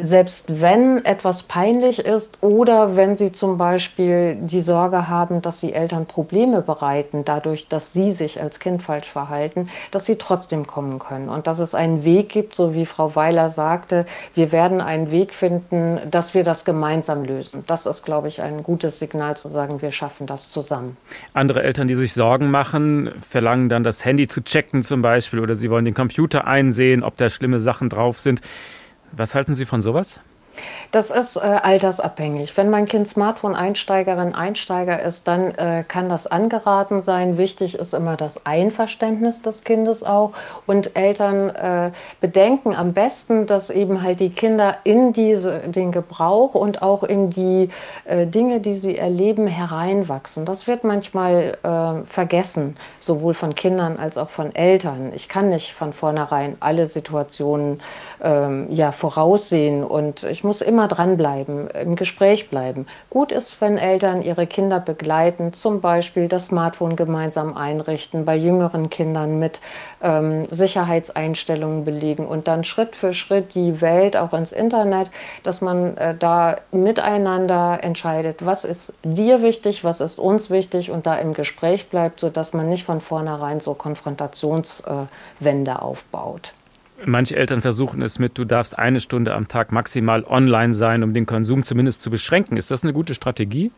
selbst wenn etwas peinlich ist oder wenn sie zum Beispiel die Sorge haben, dass sie Eltern Probleme bereiten, dadurch, dass sie sich als Kind falsch verhalten, dass sie trotzdem kommen können und dass es einen Weg gibt, so wie Frau Weiler sagte, wir werden einen Weg finden, dass wir das gemeinsam lösen. Das ist, glaube ich, ein gutes Signal zu sagen, wir schaffen das zusammen. Andere Eltern, die sich Sorgen machen, verlangen dann das Handy zu checken zum Beispiel oder sie wollen den Computer einsehen, ob da schlimme Sachen drauf sind. Was halten Sie von sowas? Das ist äh, altersabhängig. Wenn mein Kind Smartphone-Einsteigerin, Einsteiger ist, dann äh, kann das angeraten sein. Wichtig ist immer das Einverständnis des Kindes auch. Und Eltern äh, bedenken am besten, dass eben halt die Kinder in diese, den Gebrauch und auch in die äh, Dinge, die sie erleben, hereinwachsen. Das wird manchmal äh, vergessen, sowohl von Kindern als auch von Eltern. Ich kann nicht von vornherein alle Situationen ähm, ja, voraussehen und ich muss immer dranbleiben, im Gespräch bleiben. Gut ist, wenn Eltern ihre Kinder begleiten, zum Beispiel das Smartphone gemeinsam einrichten, bei jüngeren Kindern mit ähm, Sicherheitseinstellungen belegen und dann Schritt für Schritt die Welt auch ins Internet, dass man äh, da miteinander entscheidet, was ist dir wichtig, was ist uns wichtig und da im Gespräch bleibt, sodass man nicht von vornherein so Konfrontationswände äh, aufbaut. Manche Eltern versuchen es mit, du darfst eine Stunde am Tag maximal online sein, um den Konsum zumindest zu beschränken. Ist das eine gute Strategie?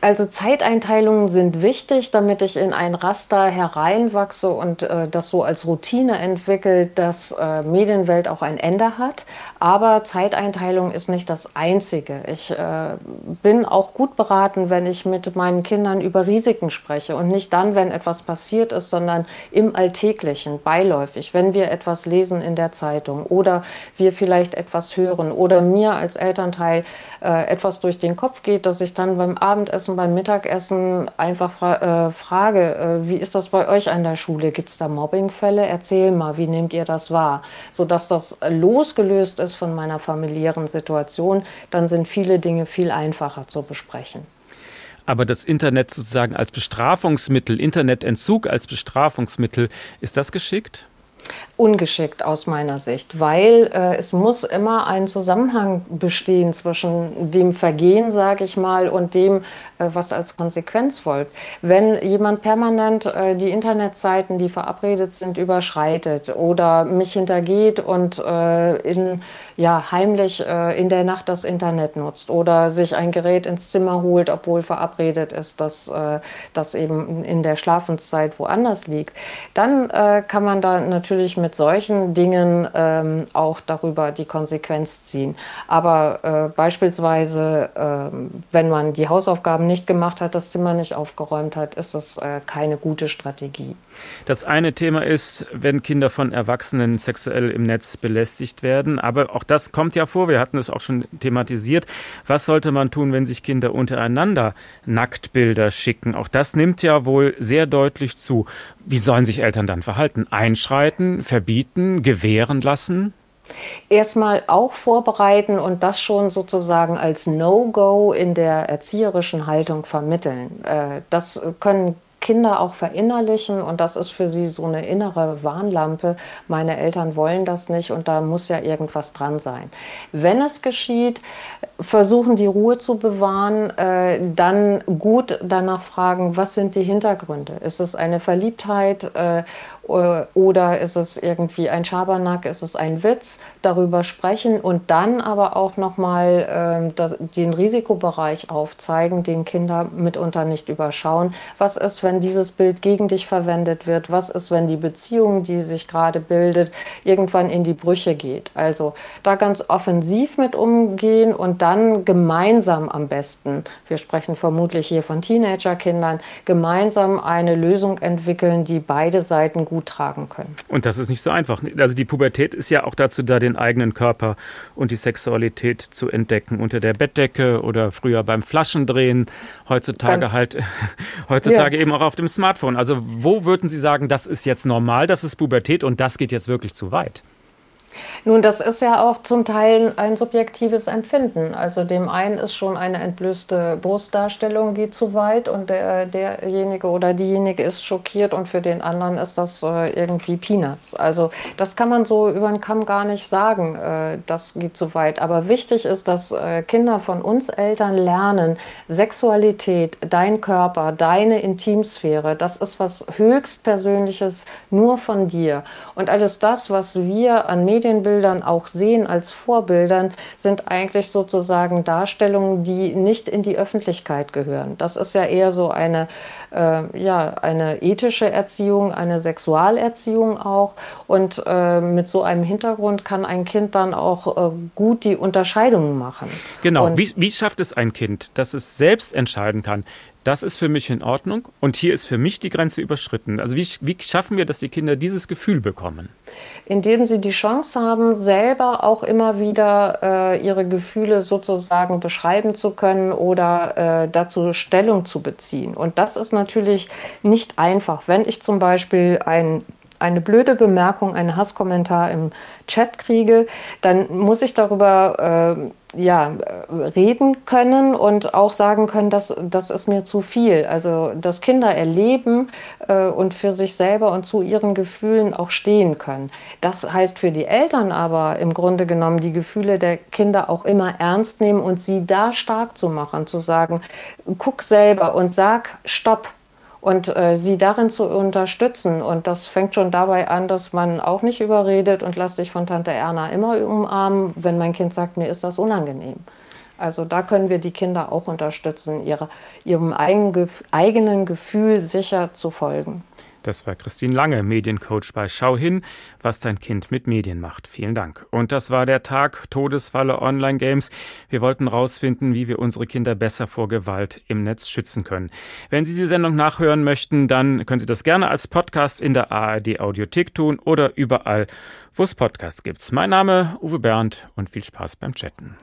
Also Zeiteinteilungen sind wichtig, damit ich in ein Raster hereinwachse und äh, das so als Routine entwickelt, dass äh, Medienwelt auch ein Ende hat. Aber Zeiteinteilung ist nicht das Einzige. Ich äh, bin auch gut beraten, wenn ich mit meinen Kindern über Risiken spreche und nicht dann, wenn etwas passiert ist, sondern im Alltäglichen, beiläufig, wenn wir etwas lesen in der Zeitung oder wir vielleicht etwas hören oder mir als Elternteil äh, etwas durch den Kopf geht, dass ich dann beim Abendessen, beim Mittagessen einfach fra äh, frage, äh, wie ist das bei euch an der Schule? Gibt es da Mobbingfälle? Erzähl mal, wie nehmt ihr das wahr? Sodass das losgelöst ist von meiner familiären Situation, dann sind viele Dinge viel einfacher zu besprechen. Aber das Internet sozusagen als Bestrafungsmittel, Internetentzug als Bestrafungsmittel, ist das geschickt? Ungeschickt aus meiner Sicht, weil äh, es muss immer ein Zusammenhang bestehen zwischen dem Vergehen, sage ich mal, und dem, äh, was als Konsequenz folgt. Wenn jemand permanent äh, die Internetseiten, die verabredet sind, überschreitet oder mich hintergeht und äh, in, ja, heimlich äh, in der Nacht das Internet nutzt oder sich ein Gerät ins Zimmer holt, obwohl verabredet ist, dass äh, das eben in der Schlafenszeit woanders liegt, dann kann man da natürlich mit solchen Dingen ähm, auch darüber die Konsequenz ziehen. Aber äh, beispielsweise, äh, wenn man die Hausaufgaben nicht gemacht hat, das Zimmer nicht aufgeräumt hat, ist das äh, keine gute Strategie. Das eine Thema ist, wenn Kinder von Erwachsenen sexuell im Netz belästigt werden, aber auch das kommt ja vor, wir hatten es auch schon thematisiert. Was sollte man tun, wenn sich Kinder untereinander Nacktbilder schicken? Auch das nimmt ja wohl sehr deutlich zu. Wie sollen sich Eltern dann verhalten? Einschreiten, verbieten, gewähren lassen? Erstmal auch vorbereiten und das schon sozusagen als No-Go in der erzieherischen Haltung vermitteln. Äh, das können Kinder auch verinnerlichen und das ist für sie so eine innere Warnlampe. Meine Eltern wollen das nicht und da muss ja irgendwas dran sein. Wenn es geschieht, versuchen die Ruhe zu bewahren, äh, dann gut danach fragen, was sind die Hintergründe? Ist es eine Verliebtheit äh, oder ist es irgendwie ein Schabernack, ist es ein Witz? Darüber sprechen und dann aber auch nochmal äh, den Risikobereich aufzeigen, den Kinder mitunter nicht überschauen. Was ist, wenn dieses Bild gegen dich verwendet wird? Was ist, wenn die Beziehung, die sich gerade bildet, irgendwann in die Brüche geht? Also da ganz offensiv mit umgehen und dann gemeinsam am besten, wir sprechen vermutlich hier von Teenagerkindern, gemeinsam eine Lösung entwickeln, die beide Seiten gut tragen können. Und das ist nicht so einfach. Also die Pubertät ist ja auch dazu da, den eigenen Körper und die Sexualität zu entdecken. Unter der Bettdecke oder früher beim Flaschendrehen, heutzutage Ganz halt, [LAUGHS] heutzutage ja. eben auch auf dem Smartphone. Also wo würden Sie sagen, das ist jetzt normal, das ist Pubertät und das geht jetzt wirklich zu weit? Nun, das ist ja auch zum Teil ein subjektives Empfinden. Also dem einen ist schon eine entblößte Brustdarstellung geht zu weit und der, derjenige oder diejenige ist schockiert und für den anderen ist das äh, irgendwie Peanuts. Also das kann man so über den Kamm gar nicht sagen, äh, das geht zu weit. Aber wichtig ist, dass äh, Kinder von uns Eltern lernen, Sexualität, dein Körper, deine Intimsphäre, das ist was höchstpersönliches nur von dir. Und alles das, was wir an Medien Medienbildern auch sehen als Vorbildern, sind eigentlich sozusagen Darstellungen, die nicht in die Öffentlichkeit gehören. Das ist ja eher so eine, äh, ja, eine ethische Erziehung, eine Sexualerziehung auch. Und äh, mit so einem Hintergrund kann ein Kind dann auch äh, gut die Unterscheidungen machen. Genau. Wie, wie schafft es ein Kind, dass es selbst entscheiden kann? Das ist für mich in Ordnung und hier ist für mich die Grenze überschritten. Also wie, wie schaffen wir, dass die Kinder dieses Gefühl bekommen? Indem sie die Chance haben, selber auch immer wieder äh, ihre Gefühle sozusagen beschreiben zu können oder äh, dazu Stellung zu beziehen. Und das ist natürlich nicht einfach. Wenn ich zum Beispiel ein eine blöde Bemerkung, einen Hasskommentar im Chat kriege, dann muss ich darüber äh, ja, reden können und auch sagen können, dass das ist mir zu viel. Also dass Kinder erleben äh, und für sich selber und zu ihren Gefühlen auch stehen können. Das heißt für die Eltern aber im Grunde genommen die Gefühle der Kinder auch immer ernst nehmen und sie da stark zu machen, zu sagen, guck selber und sag Stopp und äh, sie darin zu unterstützen. Und das fängt schon dabei an, dass man auch nicht überredet und lass dich von Tante Erna immer umarmen, wenn mein Kind sagt, mir ist das unangenehm. Also da können wir die Kinder auch unterstützen, ihre, ihrem eigenen Gefühl sicher zu folgen. Das war Christine Lange, Mediencoach bei Schau hin, was dein Kind mit Medien macht. Vielen Dank. Und das war der Tag Todesfalle Online Games. Wir wollten herausfinden, wie wir unsere Kinder besser vor Gewalt im Netz schützen können. Wenn Sie die Sendung nachhören möchten, dann können Sie das gerne als Podcast in der ARD Audiothek tun oder überall, wo es Podcasts gibt. Mein Name Uwe Bernd und viel Spaß beim Chatten.